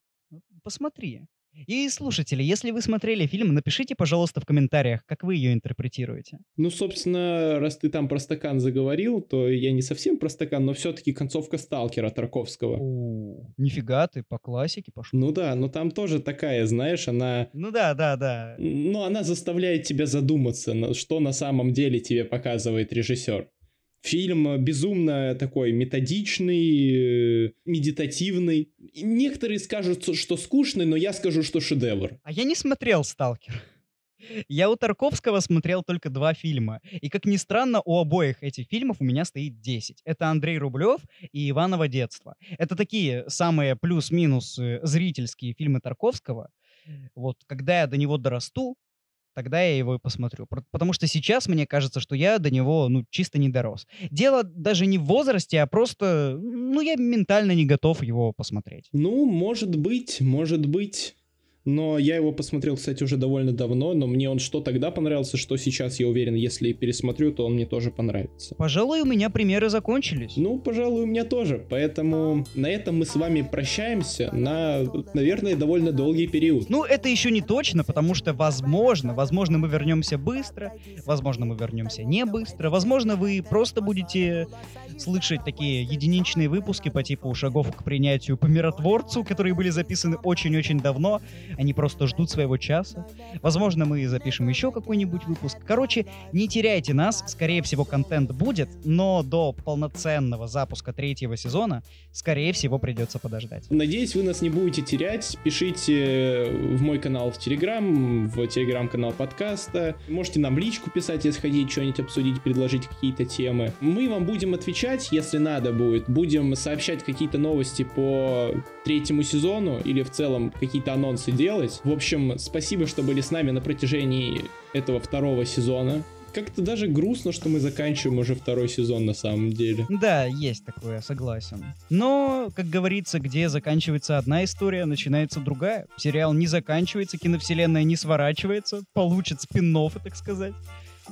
Посмотри. И, слушатели, если вы смотрели фильм, напишите, пожалуйста, в комментариях, как вы ее интерпретируете. Ну, собственно, раз ты там про стакан заговорил, то я не совсем про стакан, но все-таки концовка Сталкера Тарковского. О, нифига ты, по классике пошел. Ну да, но там тоже такая, знаешь, она... Ну да, да, да. Ну, она заставляет тебя задуматься, что на самом деле тебе показывает режиссер. Фильм безумно такой методичный, э, медитативный. Некоторые скажут, что скучный, но я скажу, что шедевр. А я не смотрел «Сталкер». Я у Тарковского смотрел только два фильма. И, как ни странно, у обоих этих фильмов у меня стоит 10. Это Андрей Рублев и Иваново детство. Это такие самые плюс-минус э, зрительские фильмы Тарковского. Вот, когда я до него дорасту, тогда я его и посмотрю. Потому что сейчас мне кажется, что я до него, ну, чисто не дорос. Дело даже не в возрасте, а просто, ну, я ментально не готов его посмотреть. Ну, может быть, может быть. Но я его посмотрел, кстати, уже довольно давно, но мне он что тогда понравился, что сейчас, я уверен, если пересмотрю, то он мне тоже понравится. Пожалуй, у меня примеры закончились. Ну, пожалуй, у меня тоже. Поэтому на этом мы с вами прощаемся на, наверное, довольно долгий период. Ну, это еще не точно, потому что, возможно, возможно, мы вернемся быстро, возможно, мы вернемся не быстро, возможно, вы просто будете слышать такие единичные выпуски по типу шагов к принятию по миротворцу, которые были записаны очень-очень давно, они просто ждут своего часа. Возможно, мы запишем еще какой-нибудь выпуск. Короче, не теряйте нас, скорее всего, контент будет, но до полноценного запуска третьего сезона, скорее всего, придется подождать. Надеюсь, вы нас не будете терять. Пишите в мой канал в Телеграм, в Телеграм-канал подкаста. Можете нам личку писать, если хотите что-нибудь обсудить, предложить какие-то темы. Мы вам будем отвечать, если надо будет. Будем сообщать какие-то новости по третьему сезону или в целом какие-то анонсы делать. В общем, спасибо, что были с нами на протяжении этого второго сезона. Как-то даже грустно, что мы заканчиваем уже второй сезон на самом деле. Да, есть такое, согласен. Но, как говорится, где заканчивается одна история, начинается другая. Сериал не заканчивается, киновселенная не сворачивается, получит спин так сказать.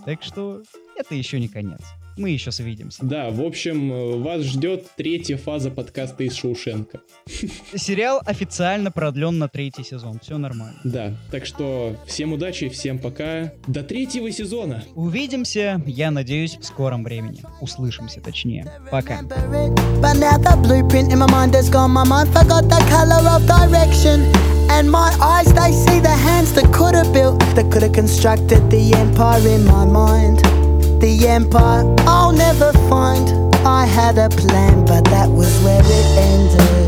Так что это еще не конец. Мы еще свидимся. Да, в общем, э, вас ждет третья фаза подкаста из Шоушенка. Сериал официально продлен на третий сезон. Все нормально. Да, так что всем удачи, всем пока. До третьего сезона. Увидимся, я надеюсь, в скором времени. Услышимся, точнее. Пока. And my eyes, they see the hands that could have built, that could have constructed the empire in my mind. The empire I'll never find. I had a plan, but that was where it ended.